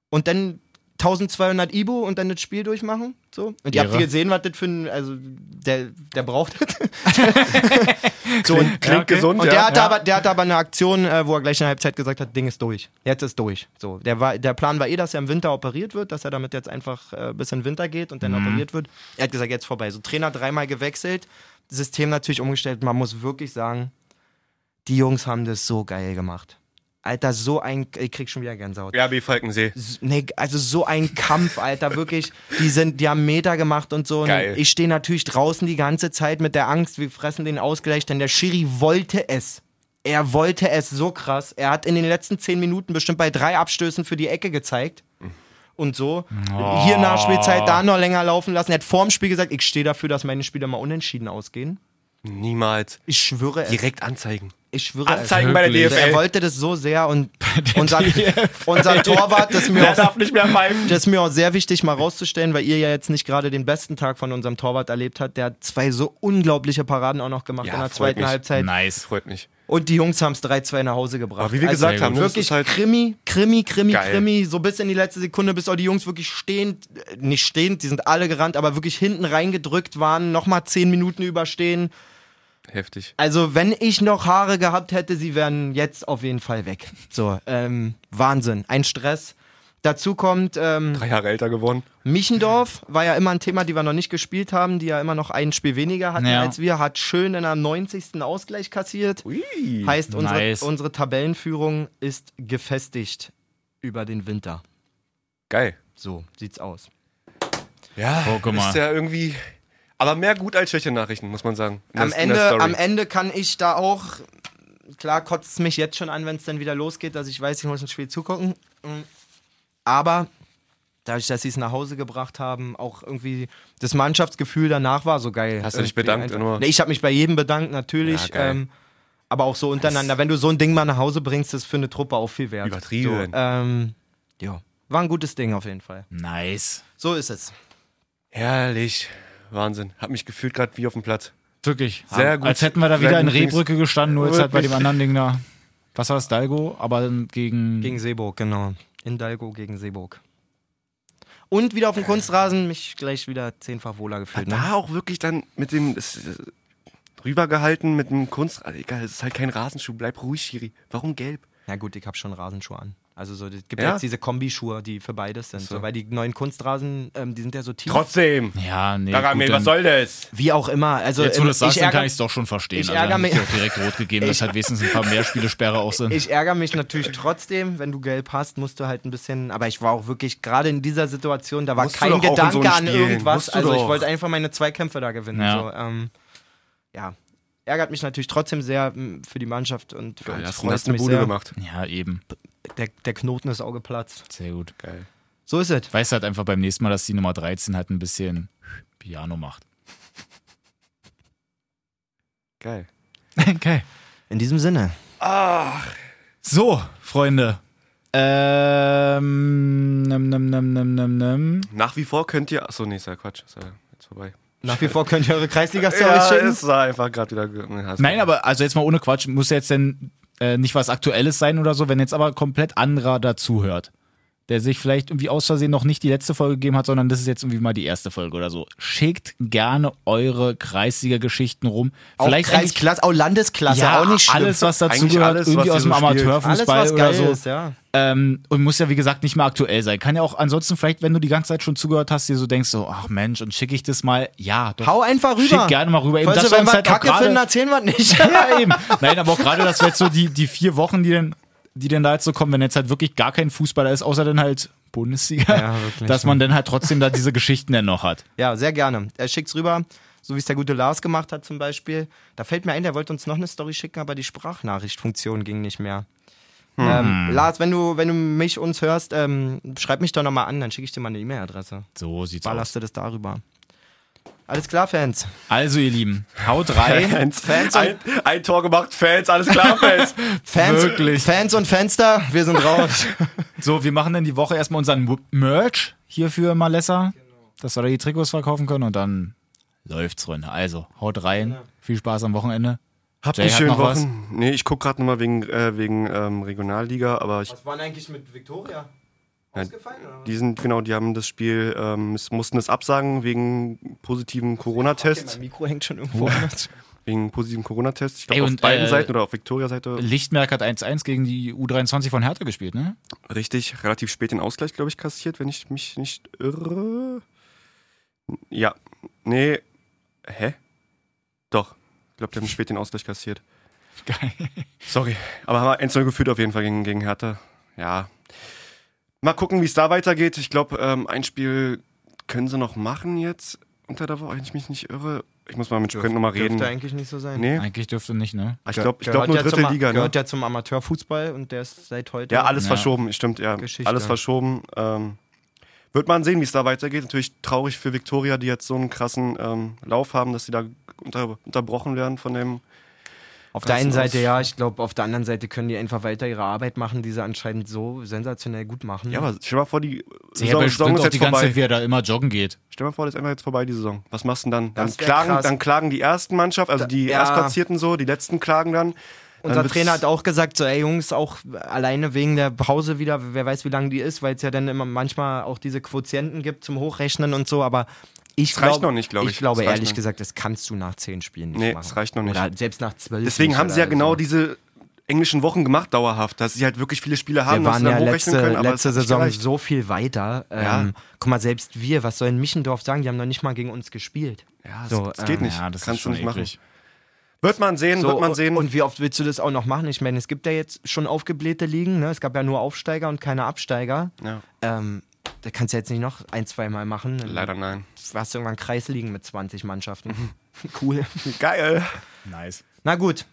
Und dann 1200 Ibu und dann das Spiel durchmachen. So. Und ihr habt gesehen, was das für ein, also der, der braucht das. so, und, Klingt okay. gesund, und ja. der, hatte aber, der hatte aber eine Aktion, äh, wo er gleich in der Halbzeit gesagt hat, Ding ist durch. Jetzt ist durch. So, der, war, der Plan war eh, dass er im Winter operiert wird, dass er damit jetzt einfach äh, bis in den Winter geht und dann operiert wird. Er hat gesagt, jetzt vorbei. So Trainer dreimal gewechselt, System natürlich umgestellt. Man muss wirklich sagen, die Jungs haben das so geil gemacht. Alter, so ein, ich krieg schon wieder Gänsehaut. RB Falkensee. S- Nee, also so ein Kampf, Alter, wirklich. Die sind, die haben Meter gemacht und so. Und Geil. ich stehe natürlich draußen die ganze Zeit mit der Angst, wir fressen den Ausgleich, denn der Schiri wollte es. Er wollte es so krass. Er hat in den letzten zehn Minuten bestimmt bei drei Abstößen für die Ecke gezeigt. Und so. Hier Nachspielzeit, da noch länger laufen lassen. Er hat vorm Spiel gesagt, ich stehe dafür, dass meine Spiele mal unentschieden ausgehen. Niemals. Ich schwöre es. Direkt anzeigen. Ich schwöre Anzeigen es. bei der? Also er DFL. wollte das so sehr und unser, unser Torwart, das ist mir auch darf nicht mehr pfeifen. das ist mir auch sehr wichtig mal rauszustellen, weil ihr ja jetzt nicht gerade den besten Tag von unserem Torwart erlebt habt. Der hat zwei so unglaubliche Paraden auch noch gemacht Ja, in der zweiten mich. Halbzeit. nice. Freut mich. Und die Jungs haben es 3-2 nach Hause gebracht. Aber wie wir Also gesagt haben, ne, wirklich ist halt Krimi, Krimi, Krimi, Geil. Krimi, so bis in die letzte Sekunde, bis auch die Jungs wirklich stehend, äh, nicht stehend, die sind alle gerannt, aber wirklich hinten reingedrückt waren, nochmal 10 Minuten überstehen. Heftig. Also, wenn ich noch Haare gehabt hätte, sie wären jetzt auf jeden Fall weg. So, ähm, Wahnsinn. Ein Stress. Dazu kommt, ähm, Drei Jahre älter geworden. Michendorf war ja immer ein Thema, die wir noch nicht gespielt haben, die ja immer noch ein Spiel weniger hatten Ja. als wir, hat schön in der 90. Ausgleich kassiert. Ui. Heißt, unsere, Nice. unsere Tabellenführung ist gefestigt über den Winter. Geil. So sieht's aus. Ja, Oh, guck mal. ist ja irgendwie. Aber mehr gut als schlechte Nachrichten, muss man sagen. Am der- Ende, am Ende kann ich da auch, klar kotzt es mich jetzt schon an, wenn es dann wieder losgeht, dass ich weiß, ich muss ein Spiel zugucken. Mm. Aber dadurch, dass sie es nach Hause gebracht haben, auch irgendwie das Mannschaftsgefühl danach war so geil. Hast du dich bedankt, einfach- nur? Nee, ich habe mich bei jedem bedankt, natürlich. Ja, ähm, aber auch so untereinander. Wenn du so ein Ding mal nach Hause bringst, ist für eine Truppe auch viel wert. Übertrieben. So, ähm, ja, war ein gutes Ding auf jeden Fall. Nice. So ist es. Herrlich. Wahnsinn. Hab mich gefühlt gerade wie auf dem Platz. Wirklich. Sehr gut. Als hätten wir da wieder in. Rehbrücke gestanden, nur jetzt halt bei dem anderen Ding da. Was war das, Dalgo? Aber gegen. Gegen Seeburg, genau. In Dalgo gegen Seeburg. Und wieder auf dem Kunstrasen, mich gleich wieder zehnfach wohler gefühlt. Ne? Da auch wirklich dann mit dem. Das, äh, rübergehalten mit dem Kunst. Also egal, es ist halt kein Rasenschuh. Bleib ruhig, Schiri. Warum gelb? Ja gut, ich hab schon Rasenschuhe an. Also so, es gibt Ja? jetzt diese Kombischuhe, die für beides sind. So. weil die neuen Kunstrasen, ähm, die sind ja so tief. Trotzdem. Ja, nee. Garamel, gut, was soll das? Wie auch immer. Also Jetzt, wo du ähm, das sagst, dann ärgere, kann ich es doch schon verstehen. ich also, ärgere mich- auch direkt rot gegeben, dass halt wenigstens ein paar mehr Spielesperre auch sind. ich ärgere mich natürlich trotzdem, wenn du gelb hast, musst du halt ein bisschen. Aber ich war auch wirklich gerade in dieser Situation, da war Musst du kein Gedanke so an irgendwas. Du Also ich wollte einfach meine zwei Kämpfe da gewinnen. Ja. So, ähm, ja. Ärgert mich natürlich trotzdem sehr m, für die Mannschaft und für Geil, uns hast, freut hast eine mich Bude sehr. gemacht. Ja, eben. Der, der Knoten ist auch geplatzt. Sehr gut. Geil. So ist es. Weißt halt einfach beim nächsten Mal, dass die Nummer 13 halt ein bisschen Piano macht. Geil. Okay. In diesem Sinne. So, Freunde. Ähm, nem, nem, nem, nem, nem, nem. Nach wie vor könnt ihr. Achso, nee, ist ja Quatsch. Ist ja jetzt vorbei. Nach wie vor könnt ihr eure Kreisliga-Stories Ja, schicken. es war einfach gerade wieder. Nein, aber also jetzt mal ohne Quatsch, muss jetzt denn äh, nicht was Aktuelles sein oder so, wenn jetzt aber komplett anderer dazuhört, der sich vielleicht irgendwie aus Versehen noch nicht die letzte Folge gegeben hat, sondern das ist jetzt irgendwie mal die erste Folge oder so. Schickt gerne eure Kreisliga-Geschichten rum. Auch Vielleicht Kreisklasse, auch Landesklasse, ja, auch nicht schlimm. alles, was dazugehört, alles, irgendwie aus dem so spielt. Amateurfußball oder so. ist, ja. Ähm, und muss ja, wie gesagt, nicht mehr aktuell sein. Kann ja auch ansonsten vielleicht, wenn du die ganze Zeit schon zugehört hast, dir so denkst, so, ach Mensch, und schicke ich das mal? Ja, doch. Hau einfach rüber. Schick gerne mal rüber. Eben, dass du, wir wenn wir halt Kacke finden, erzählen wir nicht. ja, eben. Nein, aber auch gerade, dass wir jetzt so die, die vier Wochen, die denn, die denn da jetzt so kommen, wenn jetzt halt wirklich gar kein Fußballer ist, außer dann halt Bundesliga, Ja, dass man dann halt trotzdem da diese Geschichten dann noch hat. Ja, sehr gerne. Er schickt's rüber, so wie es der gute Lars gemacht hat zum Beispiel. Da fällt mir ein, der wollte uns noch eine Story schicken, aber die Sprachnachrichtfunktion ging nicht mehr. Hm. Ähm, Lars, wenn du, wenn du mich uns hörst, ähm, schreib mich doch nochmal an, dann schicke ich dir mal eine E-Mail-Adresse. So sieht's aus. Ballerst du das darüber. Alles klar, Fans. Also, ihr Lieben, haut rein. Fans, Fans ein, ein Tor gemacht, Fans, alles klar, Fans. Fans, Wirklich. Fans und Fenster, wir sind raus. So, wir machen dann die Woche erstmal unseren Merch hier für Malessa, dass wir da die Trikots verkaufen können und dann läuft's, Freunde. Also, haut rein. Viel Spaß am Wochenende. Habt Jay schönen noch was? Wochen. Nee, ich guck gerade nochmal wegen, äh, wegen ähm, Regionalliga, aber ich, Was war denn eigentlich mit Victoria? Ausgefallen oder? die sind, genau, die haben das Spiel, ähm, es mussten es absagen wegen positiven Okay, Corona-Tests. mein Mikro hängt schon irgendwo anders. Wegen positiven Corona-Tests. Ich glaube, auf beiden äh, Seiten oder auf Victoria-Seite. Lichtmerk hat 1-1 gegen die U23 von Hertha gespielt, ne? Richtig, relativ spät den Ausgleich, glaube ich, kassiert, wenn ich mich nicht irre. Ja, nee, hä? Doch, ich glaube, die haben spät den Ausgleich kassiert. Geil. Sorry, aber haben wir 1 geführt auf jeden Fall gegen, gegen Hertha. Ja. Mal gucken, wie es da weitergeht. Ich glaube, ähm, ein Spiel können sie noch machen jetzt unter der Woche, wenn ich mich nicht irre. Ich muss mal mit Sprint nochmal reden. Dürfte eigentlich nicht so sein. Nee, Eigentlich dürfte nicht, ne? ich glaube ich glaub nur ja dritte zum, Liga, ne? Gehört ja zum Amateurfußball und der ist seit heute. Ja, alles Ja. verschoben, stimmt, ja. Geschichte. Alles verschoben. Ähm, wird man sehen, wie es da weitergeht. Natürlich traurig für Viktoria, die jetzt so einen krassen ähm, Lauf haben, dass sie da unter, unterbrochen werden von dem. Auf der einen Seite ja, ich glaube, auf der anderen Seite können die einfach weiter ihre Arbeit machen, die sie anscheinend so sensationell gut machen. Ja, aber stell mal vor, die Sie Saison, Saison Sprint ist auch jetzt die ganze vorbei. Zeit, wie er da immer joggen geht. Stell mal vor, das ist einfach jetzt vorbei, die Saison. Was machst du denn dann? Dann klagen, krass. dann klagen die ersten Mannschaft, also die Ja. Erstplatzierten so, die letzten klagen dann. Unser Dann Trainer hat auch gesagt, so, ey Jungs, auch alleine wegen der Pause wieder, wer weiß, wie lange die ist, weil es ja dann immer manchmal auch diese Quotienten gibt zum Hochrechnen und so, aber ich Das reicht glaube, noch nicht, glaub ich. ich glaube Das reicht ehrlich gesagt, das kannst du nach zehn Spielen nicht Nee, machen. das reicht noch nicht. Oder selbst nach zwölf. Deswegen haben sie ja genau so. diese englischen Wochen gemacht, dauerhaft, dass sie halt wirklich viele Spiele haben, Wir waren sie ja letzte, können, aber letzte Saison gereicht. so viel weiter. Ja. Ähm, guck mal, selbst wir, was soll ein Michendorf sagen? Die haben noch nicht mal gegen uns gespielt. Ja, das, So, das geht ähm, nicht. Ja, das Kannst du nicht machen. eklig. Wird man sehen, So, wird man sehen. Und wie oft willst du das auch noch machen? Ich meine, es gibt ja jetzt schon aufgeblähte Ligen. Ne? Es gab ja nur Aufsteiger und keine Absteiger. ja, Ähm, da kannst du jetzt nicht noch ein, zwei Mal machen. Leider nein. hast du irgendwann Kreisligen mit 20 Mannschaften. cool. Geil. Nice. Na gut.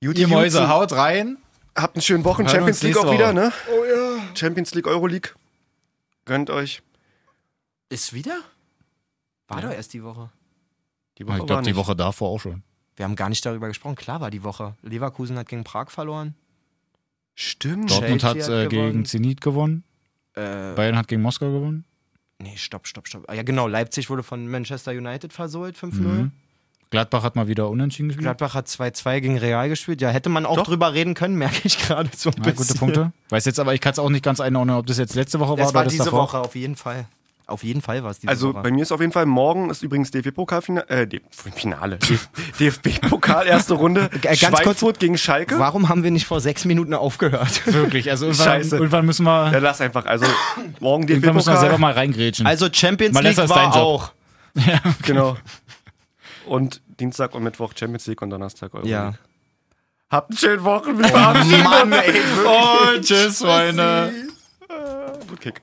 Juti, Ihr Mäuse, Juti. haut rein. Habt einen schönen Wochen. Hören Champions League auch wieder, ne? Oh ja. Champions League, Euroleague. Gönnt euch. Ist wieder? War Ja. doch erst die Woche. Die Woche Ich glaube, die. Woche davor auch schon. Wir haben gar nicht darüber gesprochen. Klar war die Woche. Leverkusen hat gegen Prag verloren. Stimmt. Dortmund Chelsea hat hat äh, gewonnen. gegen Zenit gewonnen. Äh, Bayern hat gegen Moskau gewonnen. nee, stopp, stopp, stopp. Ah, Ja, genau. Leipzig wurde von Manchester United versohlt, 5-0. Mhm. Gladbach hat mal wieder unentschieden gespielt. Gladbach hat 2-2 gegen Real gespielt. Ja, hätte man auch Doch. drüber reden können, merke ich gerade so ein Ja, bisschen. gute Punkte. Weiß jetzt aber, ich kann es auch nicht ganz einordnen, ob das jetzt letzte Woche war Das oder war das diese davor. Woche auf jeden Fall. Auf jeden Fall war es diese Also Woche. bei mir ist auf jeden Fall morgen ist übrigens DFB-Pokalfinale, äh, Finale, DFB-Pokal erste Runde. Äh, ganz kurz- Schweinfurt gegen Schalke. Warum haben wir nicht vor sechs Minuten aufgehört? Wirklich, also irgendwann, Scheiße. irgendwann müssen wir, Ja, lass einfach. Also morgen irgendwann müssen wir selber DFB-Pokal. mal reingrätschen. Also Champions Malessa League ist dein war Job. auch. Genau. Und Dienstag und Mittwoch Champions League und Donnerstag Euro. Ja. Habt einen schönen Wochen. Wir verabschieden Mann, ey, wirklich. oh, tschüss, Freunde. Gut Kick.